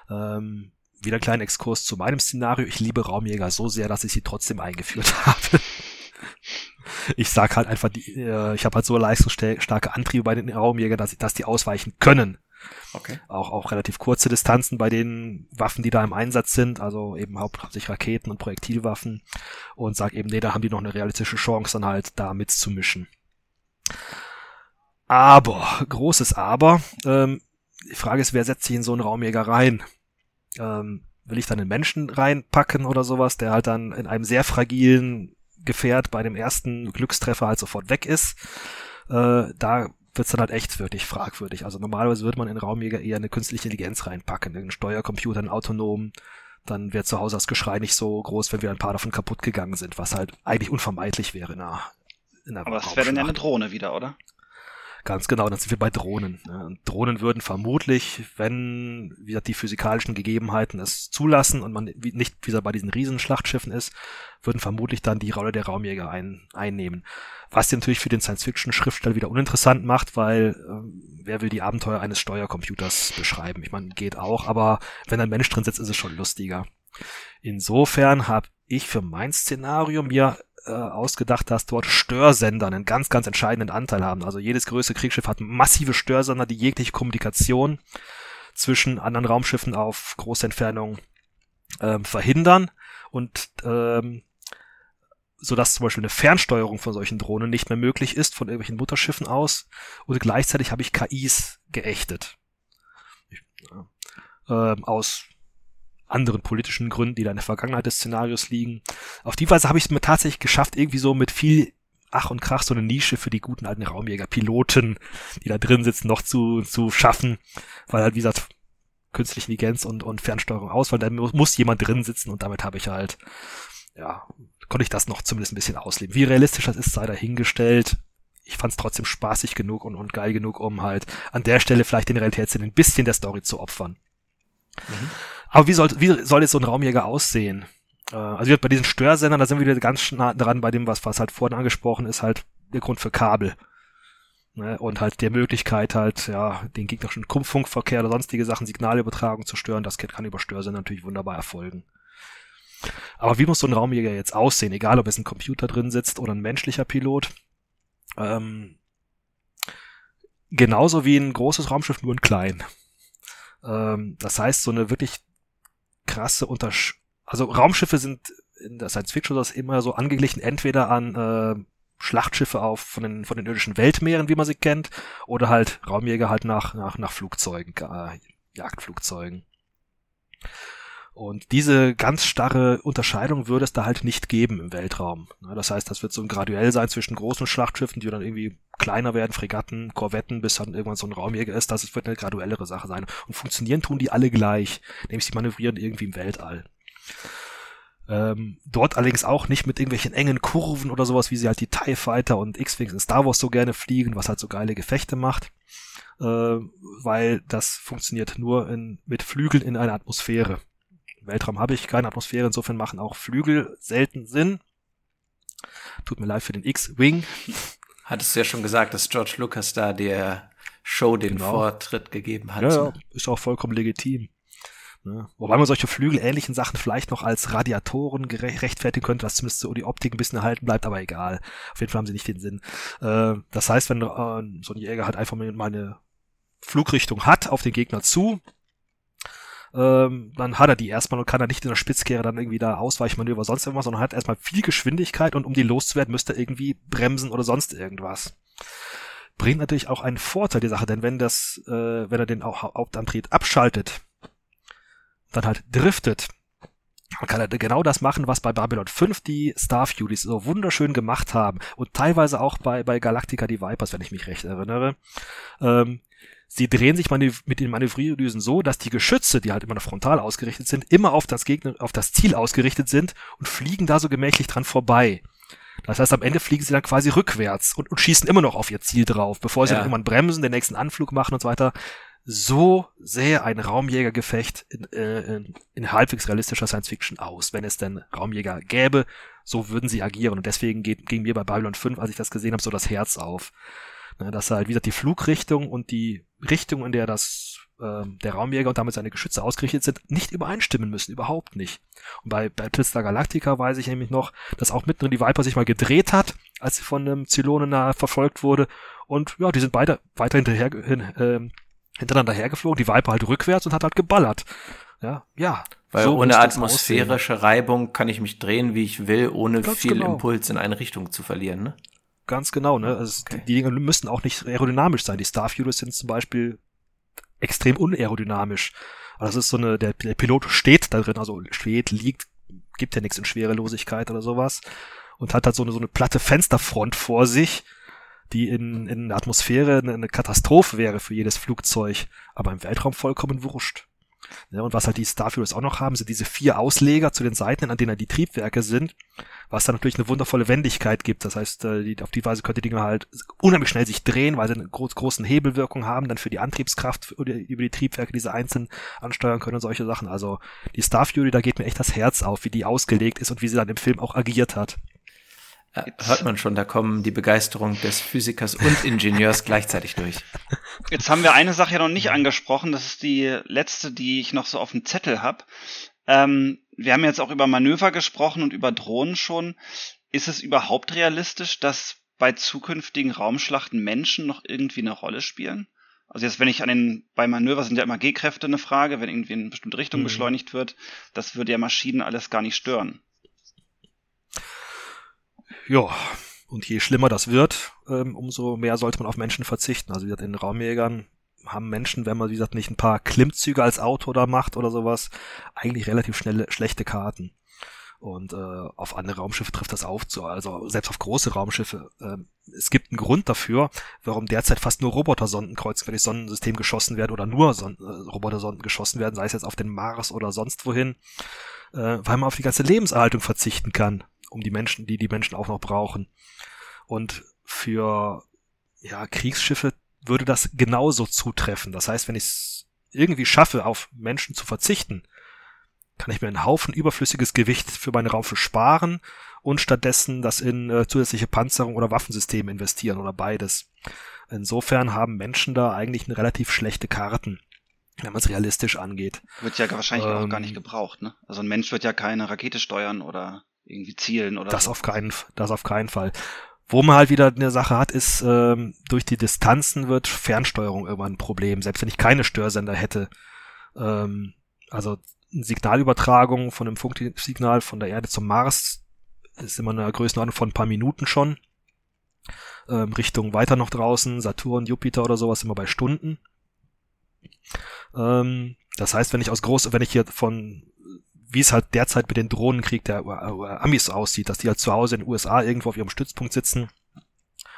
Ähm, wieder ein kleiner Exkurs zu meinem Szenario. Ich liebe Raumjäger so sehr, dass ich sie trotzdem eingeführt [laughs] habe ich sag halt einfach, die, äh, ich habe halt so leistungsstarke Antriebe bei den Raumjägern, dass, dass die ausweichen können. Okay. Auch, auch relativ kurze Distanzen bei den Waffen, die da im Einsatz sind, also eben hauptsächlich Raketen und Projektilwaffen. Und sag eben, nee, da haben die noch eine realistische Chance, dann halt da mitzumischen. Aber, großes Aber, ähm, die Frage ist, wer setzt sich in so einen Raumjäger rein? Ähm, will ich dann einen Menschen reinpacken oder sowas, der halt dann in einem sehr fragilen Gefährt bei dem ersten Glückstreffer halt sofort weg ist. Äh, da wird's dann halt echt wirklich fragwürdig. Also normalerweise würde man in Raumjäger eher eine künstliche Intelligenz reinpacken, einen Steuercomputer, einen autonomen, dann wäre zu Hause das Geschrei nicht so groß, wenn wir ein paar davon kaputt gegangen sind, was halt eigentlich unvermeidlich wäre in einer, in einer Aber es wäre dann ja eine Drohne wieder, oder? Ganz genau, dann sind wir bei Drohnen. Und Drohnen würden vermutlich, wenn wie gesagt, die physikalischen Gegebenheiten es zulassen und man nicht wie bei diesen Riesenschlachtschiffen ist, würden vermutlich dann die Rolle der Raumjäger ein, einnehmen. Was natürlich für den Science-Fiction-Schriftsteller wieder uninteressant macht, weil äh, wer will die Abenteuer eines Steuercomputers beschreiben? Ich meine, geht auch, aber wenn ein Mensch drin sitzt, ist es schon lustiger. Insofern habe ich für mein Szenario mir äh, ausgedacht, dass dort Störsender einen ganz, ganz entscheidenden Anteil haben. Also jedes größere Kriegsschiff hat massive Störsender, die jegliche Kommunikation zwischen anderen Raumschiffen auf große Entfernung ähm, verhindern und ähm, so dass zum Beispiel eine Fernsteuerung von solchen Drohnen nicht mehr möglich ist von irgendwelchen Mutterschiffen aus und gleichzeitig habe ich KIs geächtet. Ich, äh, aus anderen politischen Gründen, die da in der Vergangenheit des Szenarios liegen. Auf die Weise habe ich es mir tatsächlich geschafft, irgendwie so mit viel Ach und Krach so eine Nische für die guten alten Raumjäger, Piloten, die da drin sitzen, noch zu, zu schaffen, weil halt, wie gesagt, künstliche Intelligenz und, und Fernsteuerung aus, da muss, muss jemand drin sitzen und damit habe ich halt, ja, konnte ich das noch zumindest ein bisschen ausleben. Wie realistisch das ist, sei dahingestellt. Ich fand es trotzdem spaßig genug und, und geil genug, um halt an der Stelle vielleicht den Realitätssinn ein bisschen der Story zu opfern. Mhm. Aber wie soll, wie soll jetzt so ein Raumjäger aussehen? Äh, also bei diesen Störsendern, da sind wir wieder ganz nah dran bei dem, was, was halt vorhin angesprochen ist, halt der Grund für Kabel. Ne? Und halt der Möglichkeit halt, ja, den gegnerischen Funkverkehr oder sonstige Sachen, Signalübertragung zu stören, das kann über Störsender natürlich wunderbar erfolgen. Aber wie muss so ein Raumjäger jetzt aussehen? Egal, ob es ein Computer drin sitzt oder ein menschlicher Pilot. Ähm, genauso wie ein großes Raumschiff, nur ein klein. Ähm, das heißt, so eine wirklich krasse Untersch also Raumschiffe sind in der Science Fiction das immer so angeglichen entweder an äh, Schlachtschiffe auf von den von den irdischen Weltmeeren, wie man sie kennt, oder halt Raumjäger halt nach nach nach Flugzeugen, äh, Jagdflugzeugen. Und diese ganz starre Unterscheidung würde es da halt nicht geben im Weltraum. Das heißt, das wird so ein graduell sein zwischen großen Schlachtschiffen, die dann irgendwie kleiner werden, Fregatten, Korvetten, bis dann irgendwann so ein Raumjäger ist. Das wird eine graduellere Sache sein. Und funktionieren tun die alle gleich, nämlich sie manövrieren irgendwie im Weltall. Ähm, dort allerdings auch nicht mit irgendwelchen engen Kurven oder sowas, wie sie halt die TIE Fighter und X-Wings in Star Wars so gerne fliegen, was halt so geile Gefechte macht. Äh, weil das funktioniert nur in, mit Flügeln in einer Atmosphäre. Weltraum habe ich keine Atmosphäre, insofern machen auch Flügel selten Sinn. Tut mir leid für den X-Wing. Hattest du ja schon gesagt, dass George Lucas da der Show den genau. Vortritt gegeben hat. Ja, ja, ist auch vollkommen legitim. Ne? Wobei man solche flügelähnlichen Sachen vielleicht noch als Radiatoren gerechtfertigen könnte, dass zumindest so die Optik ein bisschen erhalten bleibt, aber egal. Auf jeden Fall haben sie nicht den Sinn. Äh, das heißt, wenn äh, so ein Jäger halt einfach mal eine Flugrichtung hat auf den Gegner zu, ähm, dann hat er die erstmal und kann er nicht in der Spitzkehre dann irgendwie da Ausweichmanöver sonst irgendwas, sondern hat erstmal viel Geschwindigkeit und um die loszuwerden, müsste er irgendwie bremsen oder sonst irgendwas. Bringt natürlich auch einen Vorteil die Sache, denn wenn das, äh, wenn er den Hauptantrieb abschaltet, dann halt driftet, man kann halt genau das machen, was bei Babylon 5 die Starfuries so wunderschön gemacht haben und teilweise auch bei, bei Galactica die Vipers, wenn ich mich recht erinnere. Ähm, Sie drehen sich mit den Manövrierdüsen so, dass die Geschütze, die halt immer noch frontal ausgerichtet sind, immer auf das Gegner, auf das Ziel ausgerichtet sind und fliegen da so gemächlich dran vorbei. Das heißt, am Ende fliegen sie dann quasi rückwärts und, und schießen immer noch auf ihr Ziel drauf, bevor sie ja. dann irgendwann bremsen, den nächsten Anflug machen und so weiter. So sähe ein Raumjägergefecht in, äh, in, in halbwegs realistischer Science Fiction aus, wenn es denn Raumjäger gäbe. So würden sie agieren. Und deswegen geht, ging mir bei Babylon 5, als ich das gesehen habe, so das Herz auf. Ne, dass halt wieder die Flugrichtung und die Richtung, in der das äh, der Raumjäger und damit seine Geschütze ausgerichtet sind, nicht übereinstimmen müssen, überhaupt nicht. Und bei Battlestar Galactica weiß ich nämlich noch, dass auch mittendrin die Viper sich mal gedreht hat, als sie von einem Zylonen verfolgt wurde. Und ja, die sind beide weiter hinterher, hin, äh, hintereinander hergeflogen, die Viper halt rückwärts und hat halt geballert. Ja, ja. Weil so ohne atmosphärische Reibung kann ich mich drehen, wie ich will, ohne Ganz viel genau. Impuls in eine Richtung zu verlieren, ne? Ganz genau, ne? Also okay. die, die Dinge müssen auch nicht aerodynamisch sein. Die Starfuries sind zum Beispiel extrem unaerodynamisch. Also das ist so eine, der, der Pilot steht da drin, also steht, liegt, gibt ja nichts in Schwerelosigkeit oder sowas und hat halt so eine, so eine platte Fensterfront vor sich, die in, in der Atmosphäre eine, eine Katastrophe wäre für jedes Flugzeug, aber im Weltraum vollkommen wurscht. Ja, und was halt die Starfields auch noch haben, sind diese vier Ausleger zu den Seiten, an denen die Triebwerke sind, was dann natürlich eine wundervolle Wendigkeit gibt. Das heißt, äh, auf die Weise können die Dinge halt unheimlich schnell sich drehen, weil sie eine groß, großen Hebelwirkung haben, dann für die Antriebskraft über die Triebwerke diese einzeln ansteuern können und solche Sachen. Also die Star Fury, da geht mir echt das Herz auf, wie die ausgelegt ist und wie sie dann im Film auch agiert hat. Ja, hört man schon, da kommen die Begeisterung des Physikers und [laughs] Ingenieurs gleichzeitig durch. Jetzt haben wir eine Sache ja noch nicht angesprochen, das ist die letzte, die ich noch so auf dem Zettel habe. Ähm, wir haben jetzt auch über Manöver gesprochen und über Drohnen schon. Ist es überhaupt realistisch, dass bei zukünftigen Raumschlachten Menschen noch irgendwie eine Rolle spielen? Also jetzt, wenn ich an den, bei Manöver sind ja immer G-Kräfte eine Frage, wenn irgendwie in eine bestimmte Richtung mhm. beschleunigt wird, das würde ja Maschinen alles gar nicht stören. Ja, und je schlimmer das wird, ähm, umso mehr sollte man auf Menschen verzichten. Also wie gesagt, in Raumjägern haben Menschen, wenn man, wie gesagt, nicht ein paar Klimmzüge als Auto da macht oder sowas, eigentlich relativ schnelle, schlechte Karten. Und äh, auf andere Raumschiffe trifft das auf zu, also selbst auf große Raumschiffe. Äh, es gibt einen Grund dafür, warum derzeit fast nur Robotersonden kreuz quer Sonnensystem geschossen werden oder nur Son äh, Robotersonden geschossen werden, sei es jetzt auf den Mars oder sonst wohin, äh, weil man auf die ganze Lebenserhaltung verzichten kann, um die Menschen, die die Menschen auch noch brauchen. Und für ja, Kriegsschiffe würde das genauso zutreffen. Das heißt, wenn ich es irgendwie schaffe, auf Menschen zu verzichten, kann ich mir einen Haufen überflüssiges Gewicht für meine Raumschiff sparen und stattdessen das in äh, zusätzliche Panzerung oder Waffensysteme investieren oder beides. Insofern haben Menschen da eigentlich eine relativ schlechte Karten, wenn man es realistisch angeht. Wird ja wahrscheinlich ähm, auch gar nicht ähm, gebraucht, ne? Also ein Mensch wird ja keine Rakete steuern oder irgendwie zielen oder das so. auf keinen das auf keinen Fall wo man halt wieder eine Sache hat, ist, ähm, durch die Distanzen wird Fernsteuerung irgendwann ein Problem, selbst wenn ich keine Störsender hätte. Ähm, also Signalübertragung von einem Funksignal von der Erde zum Mars ist immer eine Größenordnung von ein paar Minuten schon. Ähm, Richtung weiter noch draußen, Saturn, Jupiter oder sowas immer bei Stunden. Ähm, das heißt, wenn ich aus groß, wenn ich hier von wie es halt derzeit mit den Drohnenkrieg der Amis aussieht, dass die halt zu Hause in den USA irgendwo auf ihrem Stützpunkt sitzen,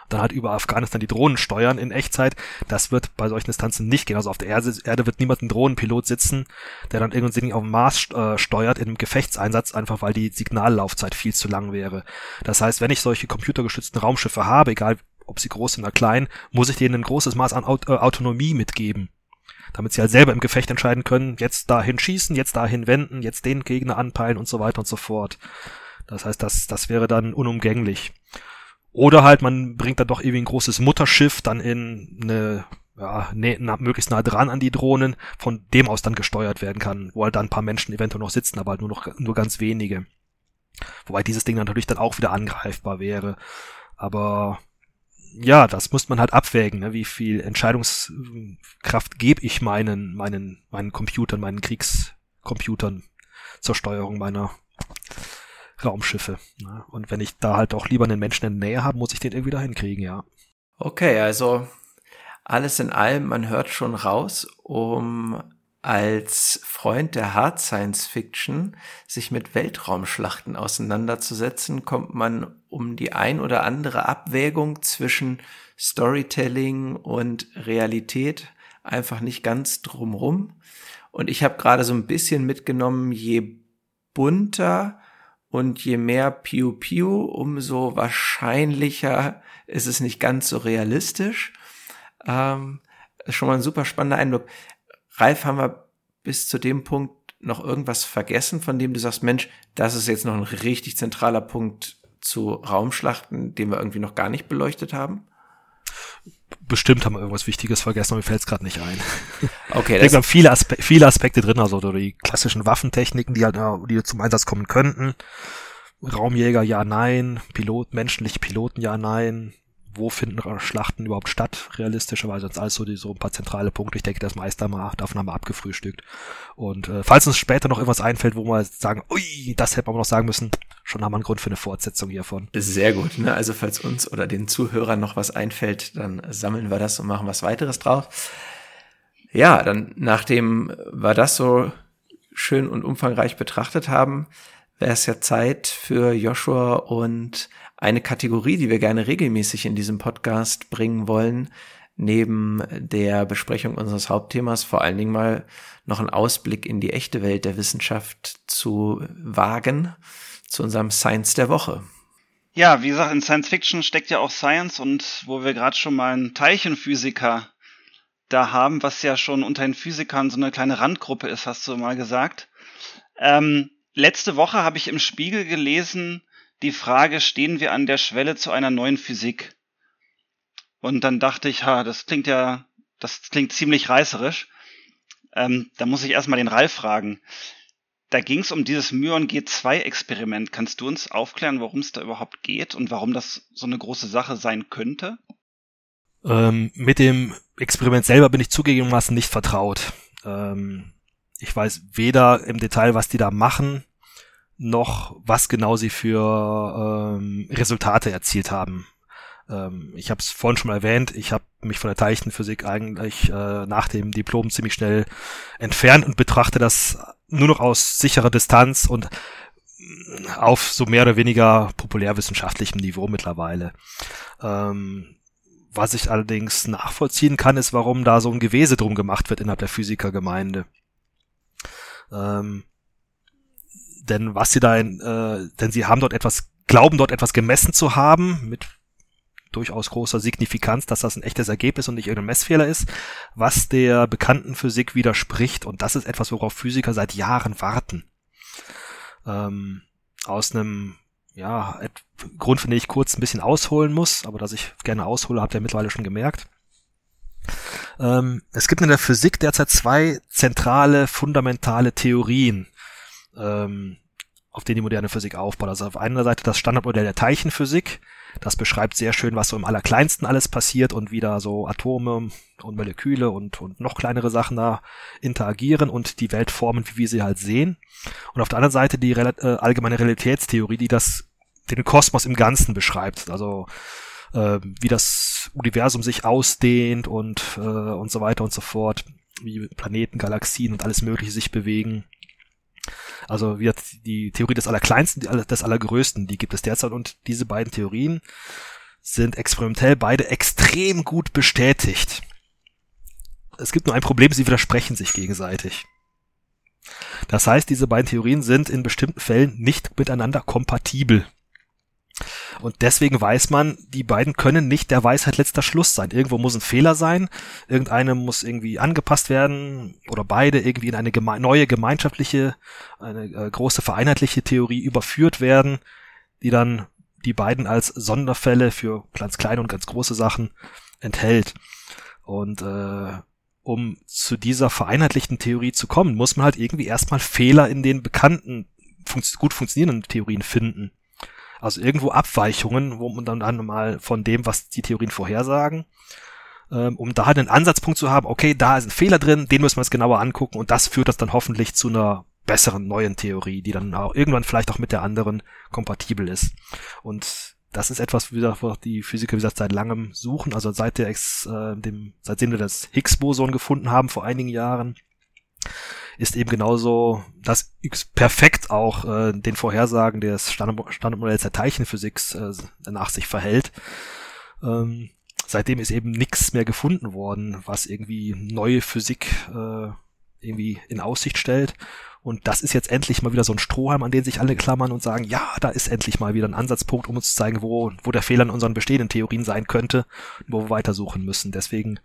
dann halt über Afghanistan die Drohnen steuern in Echtzeit. Das wird bei solchen Distanzen nicht gehen. Also auf der Erde, wird niemand ein Drohnenpilot sitzen, der dann irgendwie auf dem Mars äh, steuert in einem Gefechtseinsatz, einfach weil die Signallaufzeit viel zu lang wäre. Das heißt, wenn ich solche computergestützten Raumschiffe habe, egal ob sie groß sind oder klein, muss ich denen ein großes Maß an äh, Autonomie mitgeben damit sie halt selber im Gefecht entscheiden können, jetzt dahin schießen, jetzt dahin wenden, jetzt den Gegner anpeilen und so weiter und so fort. Das heißt, das, das wäre dann unumgänglich. Oder halt, man bringt dann doch irgendwie ein großes Mutterschiff dann in eine, ja, ne, na, möglichst nah dran an die Drohnen, von dem aus dann gesteuert werden kann, wo halt dann ein paar Menschen eventuell noch sitzen, aber halt nur noch, nur ganz wenige. Wobei dieses Ding natürlich dann auch wieder angreifbar wäre. Aber ja, das muss man halt abwägen, ne? wie viel Entscheidungskraft gebe ich meinen, meinen, meinen Computern, meinen Kriegscomputern zur Steuerung meiner Raumschiffe. Ne? Und wenn ich da halt auch lieber einen Menschen in der Nähe habe, muss ich den irgendwie da hinkriegen, ja. Okay, also alles in allem, man hört schon raus, um als Freund der Hard Science Fiction sich mit Weltraumschlachten auseinanderzusetzen, kommt man um die ein oder andere Abwägung zwischen Storytelling und Realität einfach nicht ganz drumrum. Und ich habe gerade so ein bisschen mitgenommen, je bunter und je mehr Piu Piu, umso wahrscheinlicher ist es nicht ganz so realistisch. Ähm, schon mal ein super spannender Eindruck. Ralf, haben wir bis zu dem Punkt noch irgendwas vergessen, von dem du sagst, Mensch, das ist jetzt noch ein richtig zentraler Punkt zu Raumschlachten, den wir irgendwie noch gar nicht beleuchtet haben? Bestimmt haben wir irgendwas Wichtiges vergessen, aber mir fällt es gerade nicht ein. [laughs] Okay, ich haben viele, Aspe viele Aspekte drin, also die klassischen Waffentechniken, die halt die zum Einsatz kommen könnten. Raumjäger, ja, nein. Pilot, menschliche Piloten, ja, nein wo finden Schlachten überhaupt statt, realistischerweise. Das alles so, die, so ein paar zentrale Punkte. Ich denke, das meiste mal, davon haben wir abgefrühstückt. Und äh, falls uns später noch irgendwas einfällt, wo wir sagen, ui, das hätte man noch sagen müssen, schon haben wir einen Grund für eine Fortsetzung hiervon. Sehr gut. Ne? Also falls uns oder den Zuhörern noch was einfällt, dann sammeln wir das und machen was weiteres drauf. Ja, dann nachdem wir das so schön und umfangreich betrachtet haben, wäre es ja Zeit für Joshua und eine Kategorie, die wir gerne regelmäßig in diesem Podcast bringen wollen, neben der Besprechung unseres Hauptthemas vor allen Dingen mal noch einen Ausblick in die echte Welt der Wissenschaft zu wagen, zu unserem Science der Woche. Ja, wie gesagt, in Science Fiction steckt ja auch Science und wo wir gerade schon mal einen Teilchenphysiker da haben, was ja schon unter den Physikern so eine kleine Randgruppe ist, hast du mal gesagt. Ähm, letzte Woche habe ich im Spiegel gelesen, die Frage, stehen wir an der Schwelle zu einer neuen Physik? Und dann dachte ich, ha, das klingt ja, das klingt ziemlich reißerisch. Ähm, da muss ich erstmal den Ralf fragen. Da ging es um dieses Myon G2-Experiment. Kannst du uns aufklären, worum es da überhaupt geht und warum das so eine große Sache sein könnte? Ähm, mit dem Experiment selber bin ich zugegebenermaßen nicht vertraut. Ähm, ich weiß weder im Detail, was die da machen, noch was genau sie für ähm, Resultate erzielt haben. Ähm, ich habe es vorhin schon mal erwähnt, ich habe mich von der Teilchenphysik eigentlich äh, nach dem Diplom ziemlich schnell entfernt und betrachte das nur noch aus sicherer Distanz und auf so mehr oder weniger populärwissenschaftlichem Niveau mittlerweile. Ähm, was ich allerdings nachvollziehen kann, ist, warum da so ein Gewese drum gemacht wird innerhalb der Physikergemeinde. Ähm, denn was sie da, in, äh, denn sie haben dort etwas, glauben dort etwas gemessen zu haben, mit durchaus großer Signifikanz, dass das ein echtes Ergebnis und nicht irgendein Messfehler ist, was der bekannten Physik widerspricht. Und das ist etwas, worauf Physiker seit Jahren warten. Ähm, aus einem ja, Grund, finde ich kurz ein bisschen ausholen muss, aber dass ich gerne aushole, habt ihr mittlerweile schon gemerkt. Ähm, es gibt in der Physik derzeit zwei zentrale, fundamentale Theorien, ähm, auf denen die moderne Physik aufbaut. Also auf einer Seite das Standardmodell der Teilchenphysik, das beschreibt sehr schön, was so im Allerkleinsten alles passiert und wie da so Atome und Moleküle und, und noch kleinere Sachen da interagieren und die Welt formen, wie wir sie halt sehen. Und auf der anderen Seite die Rel äh, allgemeine Realitätstheorie, die das den Kosmos im Ganzen beschreibt. Also äh, wie das Universum sich ausdehnt und, äh, und so weiter und so fort, wie Planeten, Galaxien und alles Mögliche sich bewegen. Also wie die Theorie des Allerkleinsten, des Allergrößten, die gibt es derzeit und diese beiden Theorien sind experimentell beide extrem gut bestätigt. Es gibt nur ein Problem, sie widersprechen sich gegenseitig. Das heißt, diese beiden Theorien sind in bestimmten Fällen nicht miteinander kompatibel. Und deswegen weiß man, die beiden können nicht der Weisheit letzter Schluss sein. Irgendwo muss ein Fehler sein, irgendeine muss irgendwie angepasst werden oder beide irgendwie in eine geme neue gemeinschaftliche, eine äh, große vereinheitliche Theorie überführt werden, die dann die beiden als Sonderfälle für ganz kleine und ganz große Sachen enthält. Und äh, um zu dieser vereinheitlichten Theorie zu kommen, muss man halt irgendwie erstmal Fehler in den bekannten, fun gut funktionierenden Theorien finden. Also irgendwo Abweichungen, wo man dann, dann mal von dem, was die Theorien vorhersagen, ähm, um da einen Ansatzpunkt zu haben, okay, da ist ein Fehler drin, den müssen wir uns genauer angucken und das führt das dann hoffentlich zu einer besseren neuen Theorie, die dann auch irgendwann vielleicht auch mit der anderen kompatibel ist. Und das ist etwas, wie gesagt, wo die Physiker, wie gesagt, seit langem suchen, also seit der Ex, äh, dem, seitdem wir das Higgs-Boson gefunden haben vor einigen Jahren, ist eben genauso das perfekt auch äh, den Vorhersagen des Standard Standardmodells der Teilchenphysik äh, nach sich verhält. Ähm, seitdem ist eben nichts mehr gefunden worden, was irgendwie neue Physik äh, irgendwie in Aussicht stellt. Und das ist jetzt endlich mal wieder so ein Strohhalm, an den sich alle klammern und sagen, ja, da ist endlich mal wieder ein Ansatzpunkt, um uns zu zeigen, wo, wo der Fehler in unseren bestehenden Theorien sein könnte, wo wir weitersuchen müssen. Deswegen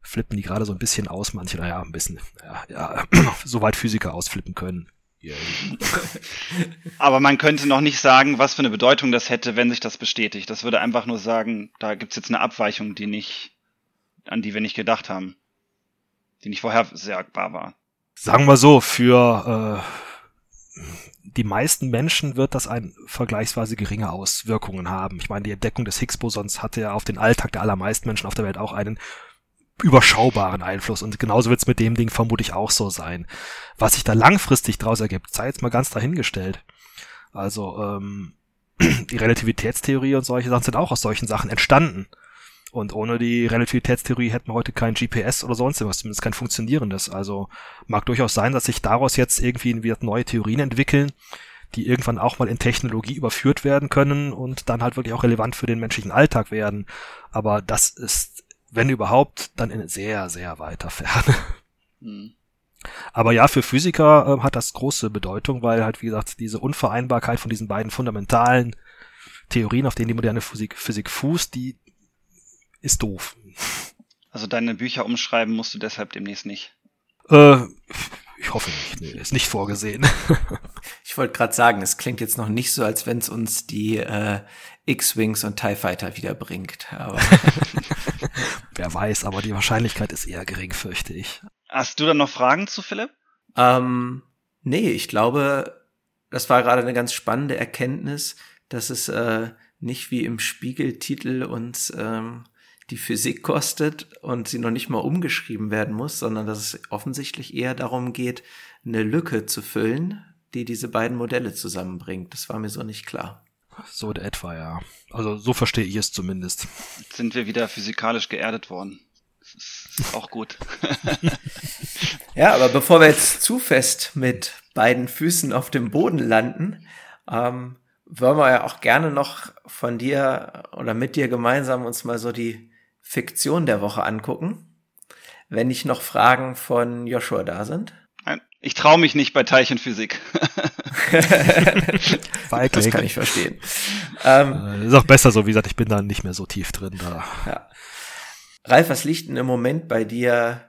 flippen die gerade so ein bisschen aus, manche, naja, ein bisschen, ja, [clears throat] ja soweit Physiker ausflippen können. Yeah. [laughs] Aber man könnte noch nicht sagen, was für eine Bedeutung das hätte, wenn sich das bestätigt. Das würde einfach nur sagen, da gibt's jetzt eine Abweichung, die nicht, an die wir nicht gedacht haben. Die nicht vorhersagbar war. Sagen wir so, für äh, die meisten Menschen wird das ein vergleichsweise geringe Auswirkungen haben. Ich meine, die Entdeckung des Higgs-Bosons hatte ja auf den Alltag der allermeisten Menschen auf der Welt auch einen überschaubaren Einfluss. Und genauso wird es mit dem Ding vermutlich auch so sein. Was sich da langfristig draus ergibt, sei jetzt mal ganz dahingestellt. Also ähm, [clears throat] die Relativitätstheorie und solche Sachen sind auch aus solchen Sachen entstanden. Und ohne die Relativitätstheorie hätten wir heute kein GPS oder sonst was, zumindest kein funktionierendes. Also mag durchaus sein, dass sich daraus jetzt irgendwie wieder neue Theorien entwickeln, die irgendwann auch mal in Technologie überführt werden können und dann halt wirklich auch relevant für den menschlichen Alltag werden. Aber das ist wenn überhaupt, dann in sehr, sehr weiter Ferne. Hm. Aber ja, für Physiker äh, hat das große Bedeutung, weil halt, wie gesagt, diese Unvereinbarkeit von diesen beiden fundamentalen Theorien, auf denen die moderne Physik, Physik fußt, die ist doof. Also deine Bücher umschreiben musst du deshalb demnächst nicht. Äh, ich hoffe nicht. Nee, ist nicht vorgesehen. [laughs] ich wollte gerade sagen, es klingt jetzt noch nicht so, als wenn es uns die äh, X-Wings und TIE Fighter wiederbringt. Aber [laughs] Wer weiß, aber die Wahrscheinlichkeit ist eher gering, fürchte ich. Hast du dann noch Fragen zu Philipp? Ähm, nee, ich glaube, das war gerade eine ganz spannende Erkenntnis, dass es äh, nicht wie im Spiegeltitel uns ähm, die Physik kostet und sie noch nicht mal umgeschrieben werden muss, sondern dass es offensichtlich eher darum geht, eine Lücke zu füllen, die diese beiden Modelle zusammenbringt. Das war mir so nicht klar. So in etwa, ja. Also so verstehe ich es zumindest. Jetzt sind wir wieder physikalisch geerdet worden. Das ist auch gut. [laughs] ja, aber bevor wir jetzt zu fest mit beiden Füßen auf dem Boden landen, ähm, wollen wir ja auch gerne noch von dir oder mit dir gemeinsam uns mal so die Fiktion der Woche angucken. Wenn nicht noch Fragen von Joshua da sind. Nein, ich traue mich nicht bei Teilchenphysik. [laughs] [laughs] das kann ich verstehen. Ähm, ist auch besser so, wie gesagt, ich bin da nicht mehr so tief drin. Da. Ja. Ralf, was liegt denn im Moment bei dir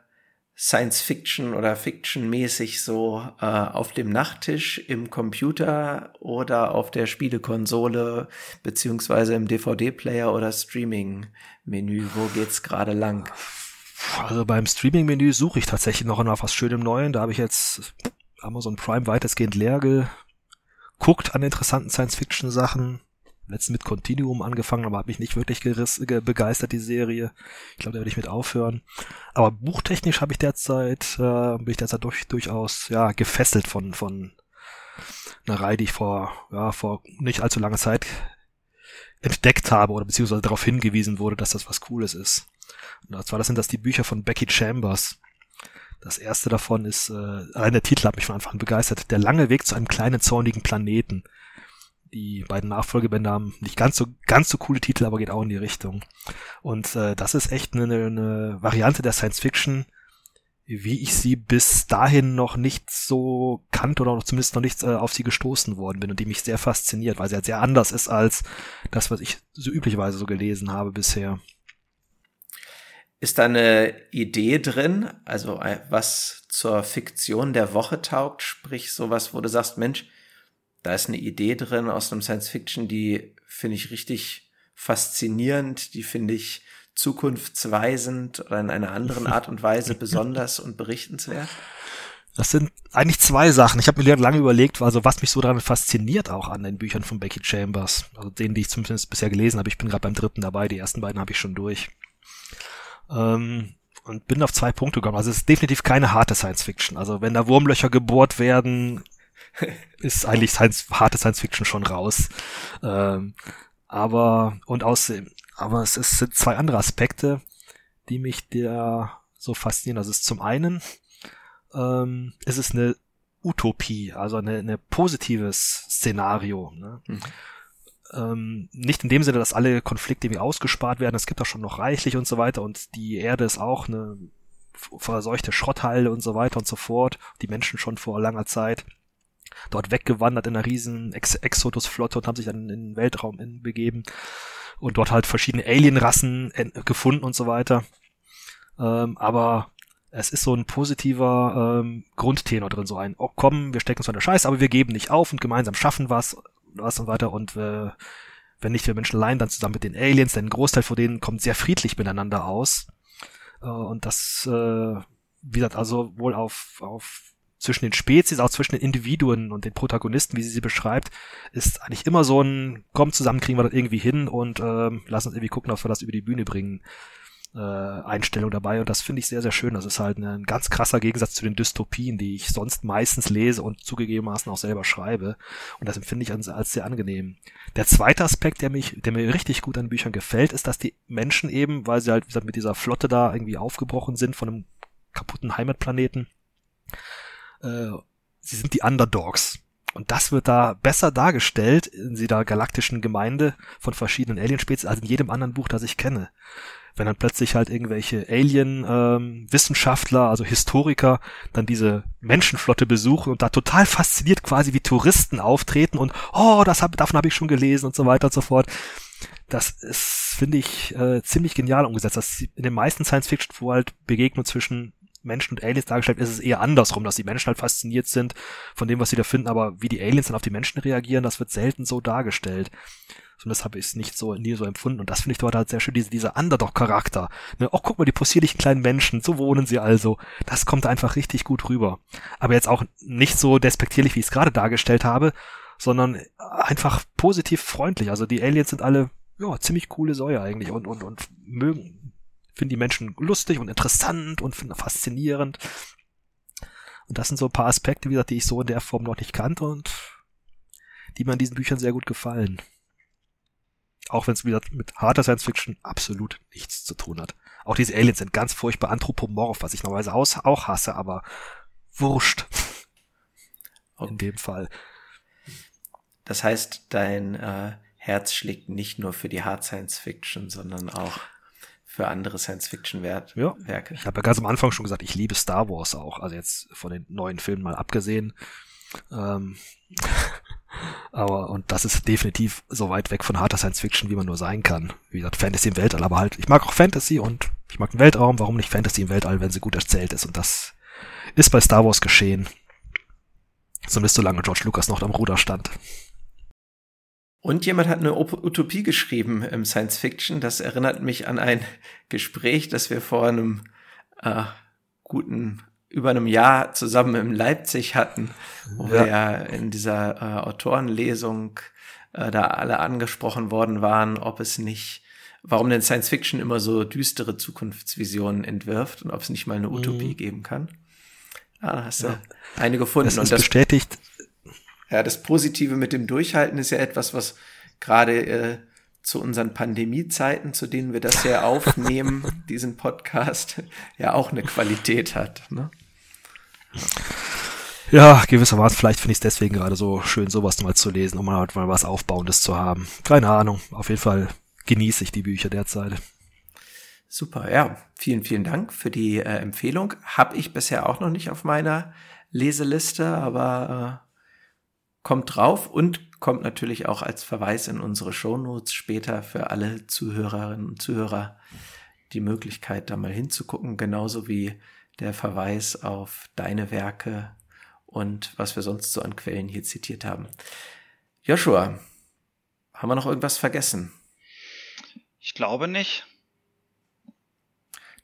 Science Fiction oder Fiction mäßig so äh, auf dem Nachttisch im Computer oder auf der Spielekonsole beziehungsweise im DVD-Player oder Streaming-Menü? Wo geht's gerade lang? Also beim Streaming-Menü suche ich tatsächlich noch nach was Schönem Neuen. Da habe ich jetzt Amazon Prime weitestgehend leer geguckt an interessanten Science-Fiction-Sachen letztens mit Continuum angefangen, aber hat mich nicht wirklich geriss, ge begeistert, die Serie. Ich glaube, da werde ich mit aufhören. Aber buchtechnisch habe ich derzeit, äh, bin ich derzeit durch, durchaus ja, gefesselt von, von einer Reihe, die ich vor, ja, vor nicht allzu langer Zeit entdeckt habe oder beziehungsweise darauf hingewiesen wurde, dass das was Cooles ist. Und zwar das sind das die Bücher von Becky Chambers. Das erste davon ist, äh, allein der Titel hat mich von Anfang an begeistert. Der lange Weg zu einem kleinen zornigen Planeten die beiden Nachfolgebände haben nicht ganz so ganz so coole Titel, aber geht auch in die Richtung. Und äh, das ist echt eine, eine Variante der Science Fiction, wie ich sie bis dahin noch nicht so kannte oder zumindest noch nicht äh, auf sie gestoßen worden bin und die mich sehr fasziniert, weil sie halt sehr anders ist als das, was ich so üblicherweise so gelesen habe bisher. Ist da eine Idee drin, also äh, was zur Fiktion der Woche taugt, sprich sowas, wo du sagst, Mensch, da ist eine Idee drin aus einem Science Fiction, die finde ich richtig faszinierend, die finde ich zukunftsweisend oder in einer anderen Art und Weise [laughs] besonders und berichtenswert. Das sind eigentlich zwei Sachen. Ich habe mir lange überlegt, also was mich so daran fasziniert auch an den Büchern von Becky Chambers, also denen, die ich zumindest bisher gelesen habe. Ich bin gerade beim dritten dabei, die ersten beiden habe ich schon durch. Ähm, und bin auf zwei Punkte gekommen. Also es ist definitiv keine harte Science Fiction. Also wenn da Wurmlöcher gebohrt werden, [laughs] ist eigentlich Science, harte Science Fiction schon raus. Ähm, aber, und aus, aber es, ist, sind zwei andere Aspekte, die mich da so faszinieren. Also es ist zum einen, ähm, es ist eine Utopie, also eine, eine positives Szenario. Ne? Mhm. Ähm, nicht in dem Sinne, dass alle Konflikte irgendwie ausgespart werden, es gibt auch schon noch reichlich und so weiter. Und die Erde ist auch eine verseuchte Schrotthalde und so weiter und so fort, die Menschen schon vor langer Zeit dort weggewandert in einer riesen Ex Exodus-Flotte und haben sich dann in den Weltraum begeben und dort halt verschiedene Alien-Rassen gefunden und so weiter. Ähm, aber es ist so ein positiver ähm, Grundtenor drin, so ein, oh komm, wir stecken uns an der Scheiße, aber wir geben nicht auf und gemeinsam schaffen was, was und weiter und äh, wenn nicht wir Menschen allein, dann zusammen mit den Aliens, denn ein Großteil von denen kommt sehr friedlich miteinander aus. Äh, und das, äh, wie gesagt, also wohl auf, auf zwischen den Spezies, auch zwischen den Individuen und den Protagonisten, wie sie sie beschreibt, ist eigentlich immer so ein, komm zusammen, kriegen wir das irgendwie hin und ähm, lass uns irgendwie gucken, ob wir das über die Bühne bringen. Äh, Einstellung dabei und das finde ich sehr, sehr schön. Das ist halt ein ganz krasser Gegensatz zu den Dystopien, die ich sonst meistens lese und zugegebenermaßen auch selber schreibe. Und das empfinde ich als, als sehr angenehm. Der zweite Aspekt, der mich, der mir richtig gut an Büchern gefällt, ist, dass die Menschen eben, weil sie halt, wie gesagt, mit dieser Flotte da irgendwie aufgebrochen sind von einem kaputten Heimatplaneten, äh, sie sind die Underdogs. Und das wird da besser dargestellt in dieser galaktischen Gemeinde von verschiedenen Alienspezies als in jedem anderen Buch, das ich kenne. Wenn dann plötzlich halt irgendwelche Alien-Wissenschaftler, ähm, also Historiker, dann diese Menschenflotte besuchen und da total fasziniert quasi wie Touristen auftreten und oh, das hab, davon habe ich schon gelesen und so weiter und so fort. Das ist, finde ich, äh, ziemlich genial umgesetzt. Das in den meisten Science-Fiction, wo halt Begegnung zwischen Menschen und Aliens dargestellt ist es eher andersrum, dass die Menschen halt fasziniert sind von dem, was sie da finden, aber wie die Aliens dann auf die Menschen reagieren, das wird selten so dargestellt. Zumindest habe ich es nicht so, nie so empfunden. Und das finde ich dort halt sehr schön, diese, dieser Underdog-Charakter. Ne? Oh, guck mal, die possierlichen kleinen Menschen, so wohnen sie also. Das kommt einfach richtig gut rüber. Aber jetzt auch nicht so despektierlich, wie ich es gerade dargestellt habe, sondern einfach positiv freundlich. Also die Aliens sind alle, ja, ziemlich coole Säue eigentlich und, und, und mögen, finden die Menschen lustig und interessant und faszinierend. Und das sind so ein paar Aspekte, wie gesagt, die ich so in der Form noch nicht kannte und die mir in diesen Büchern sehr gut gefallen. Auch wenn es wieder mit harter Science Fiction absolut nichts zu tun hat. Auch diese Aliens sind ganz furchtbar anthropomorph, was ich normalerweise auch hasse, aber wurscht. In dem Fall. Das heißt, dein äh, Herz schlägt nicht nur für die Hard Science Fiction, sondern auch für andere Science Fiction Werke. Ja, ich habe ja ganz am Anfang schon gesagt, ich liebe Star Wars auch. Also jetzt von den neuen Filmen mal abgesehen. Ähm, aber, und das ist definitiv so weit weg von harter Science Fiction, wie man nur sein kann. Wie gesagt, Fantasy im Weltall, aber halt, ich mag auch Fantasy und ich mag den Weltraum. Warum nicht Fantasy im Weltall, wenn sie gut erzählt ist? Und das ist bei Star Wars geschehen. Zumindest solange George Lucas noch am Ruder stand. Und jemand hat eine Utopie geschrieben im Science Fiction. Das erinnert mich an ein Gespräch, das wir vor einem äh, guten über einem Jahr zusammen in Leipzig hatten, wo ja. wir ja in dieser äh, Autorenlesung äh, da alle angesprochen worden waren, ob es nicht, warum denn Science Fiction immer so düstere Zukunftsvisionen entwirft und ob es nicht mal eine Utopie mhm. geben kann. Ah, hast ja. du eine gefunden. Das ist und das bestätigt. Ja, das Positive mit dem Durchhalten ist ja etwas, was gerade äh, zu unseren Pandemiezeiten, zu denen wir das ja [laughs] aufnehmen, diesen Podcast, ja auch eine Qualität hat. Ne? Ja, gewissermaßen, vielleicht finde ich es deswegen gerade so schön, sowas mal zu lesen, um mal, mal was Aufbauendes zu haben. Keine Ahnung, auf jeden Fall genieße ich die Bücher derzeit. Super, ja, vielen, vielen Dank für die äh, Empfehlung. Habe ich bisher auch noch nicht auf meiner Leseliste, aber äh, kommt drauf und kommt natürlich auch als Verweis in unsere Shownotes später für alle Zuhörerinnen und Zuhörer die Möglichkeit, da mal hinzugucken, genauso wie der Verweis auf deine Werke und was wir sonst so an Quellen hier zitiert haben. Joshua, haben wir noch irgendwas vergessen? Ich glaube nicht.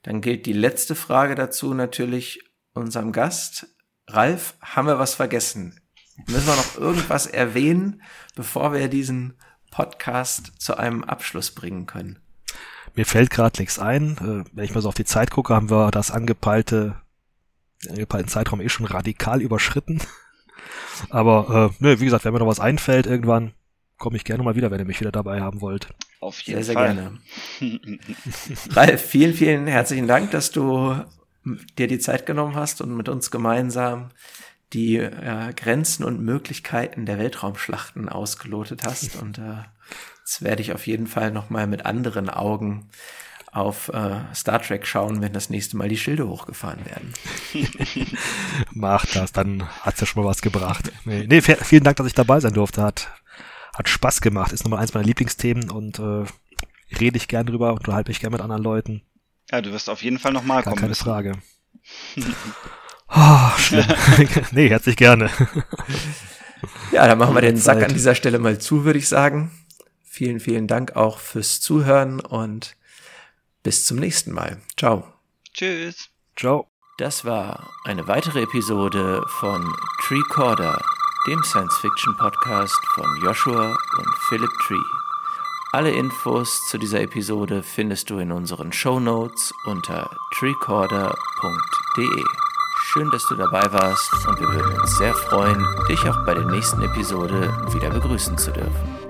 Dann gilt die letzte Frage dazu natürlich unserem Gast. Ralf, haben wir was vergessen? Müssen wir noch irgendwas erwähnen, bevor wir diesen Podcast zu einem Abschluss bringen können? Mir fällt gerade nichts ein. Äh, wenn ich mal so auf die Zeit gucke, haben wir das angepeilte, den angepeilten Zeitraum eh schon radikal überschritten. [laughs] Aber äh, ne, wie gesagt, wenn mir noch was einfällt, irgendwann komme ich gerne mal wieder, wenn ihr mich wieder dabei haben wollt. Auf jeden sehr, Fall. Sehr gerne. [laughs] Ralf, vielen, vielen herzlichen Dank, dass du dir die Zeit genommen hast und mit uns gemeinsam die äh, Grenzen und Möglichkeiten der Weltraumschlachten ausgelotet hast. [laughs] Und äh, jetzt werde ich auf jeden Fall nochmal mit anderen Augen auf äh, Star Trek schauen, wenn das nächste Mal die Schilde hochgefahren werden. [laughs] Mach das, dann hat's ja schon mal was gebracht. Nee, nee, vielen Dank, dass ich dabei sein durfte. Hat, hat Spaß gemacht. Ist nochmal eins meiner Lieblingsthemen und äh, rede ich gern drüber, unterhalte mich gern mit anderen Leuten. Ja, du wirst auf jeden Fall nochmal kommen. Keine müssen. Frage. [laughs] Oh, [laughs] schlimm. [laughs] nee, herzlich gerne. [laughs] ja, dann machen wir den Sack an dieser Stelle mal zu, würde ich sagen. Vielen, vielen Dank auch fürs Zuhören und bis zum nächsten Mal. Ciao. Tschüss. Ciao. Das war eine weitere Episode von Treecorder, dem Science-Fiction-Podcast von Joshua und Philip Tree. Alle Infos zu dieser Episode findest du in unseren Show Notes unter treecorder.de. Schön, dass du dabei warst und wir würden uns sehr freuen, dich auch bei der nächsten Episode wieder begrüßen zu dürfen.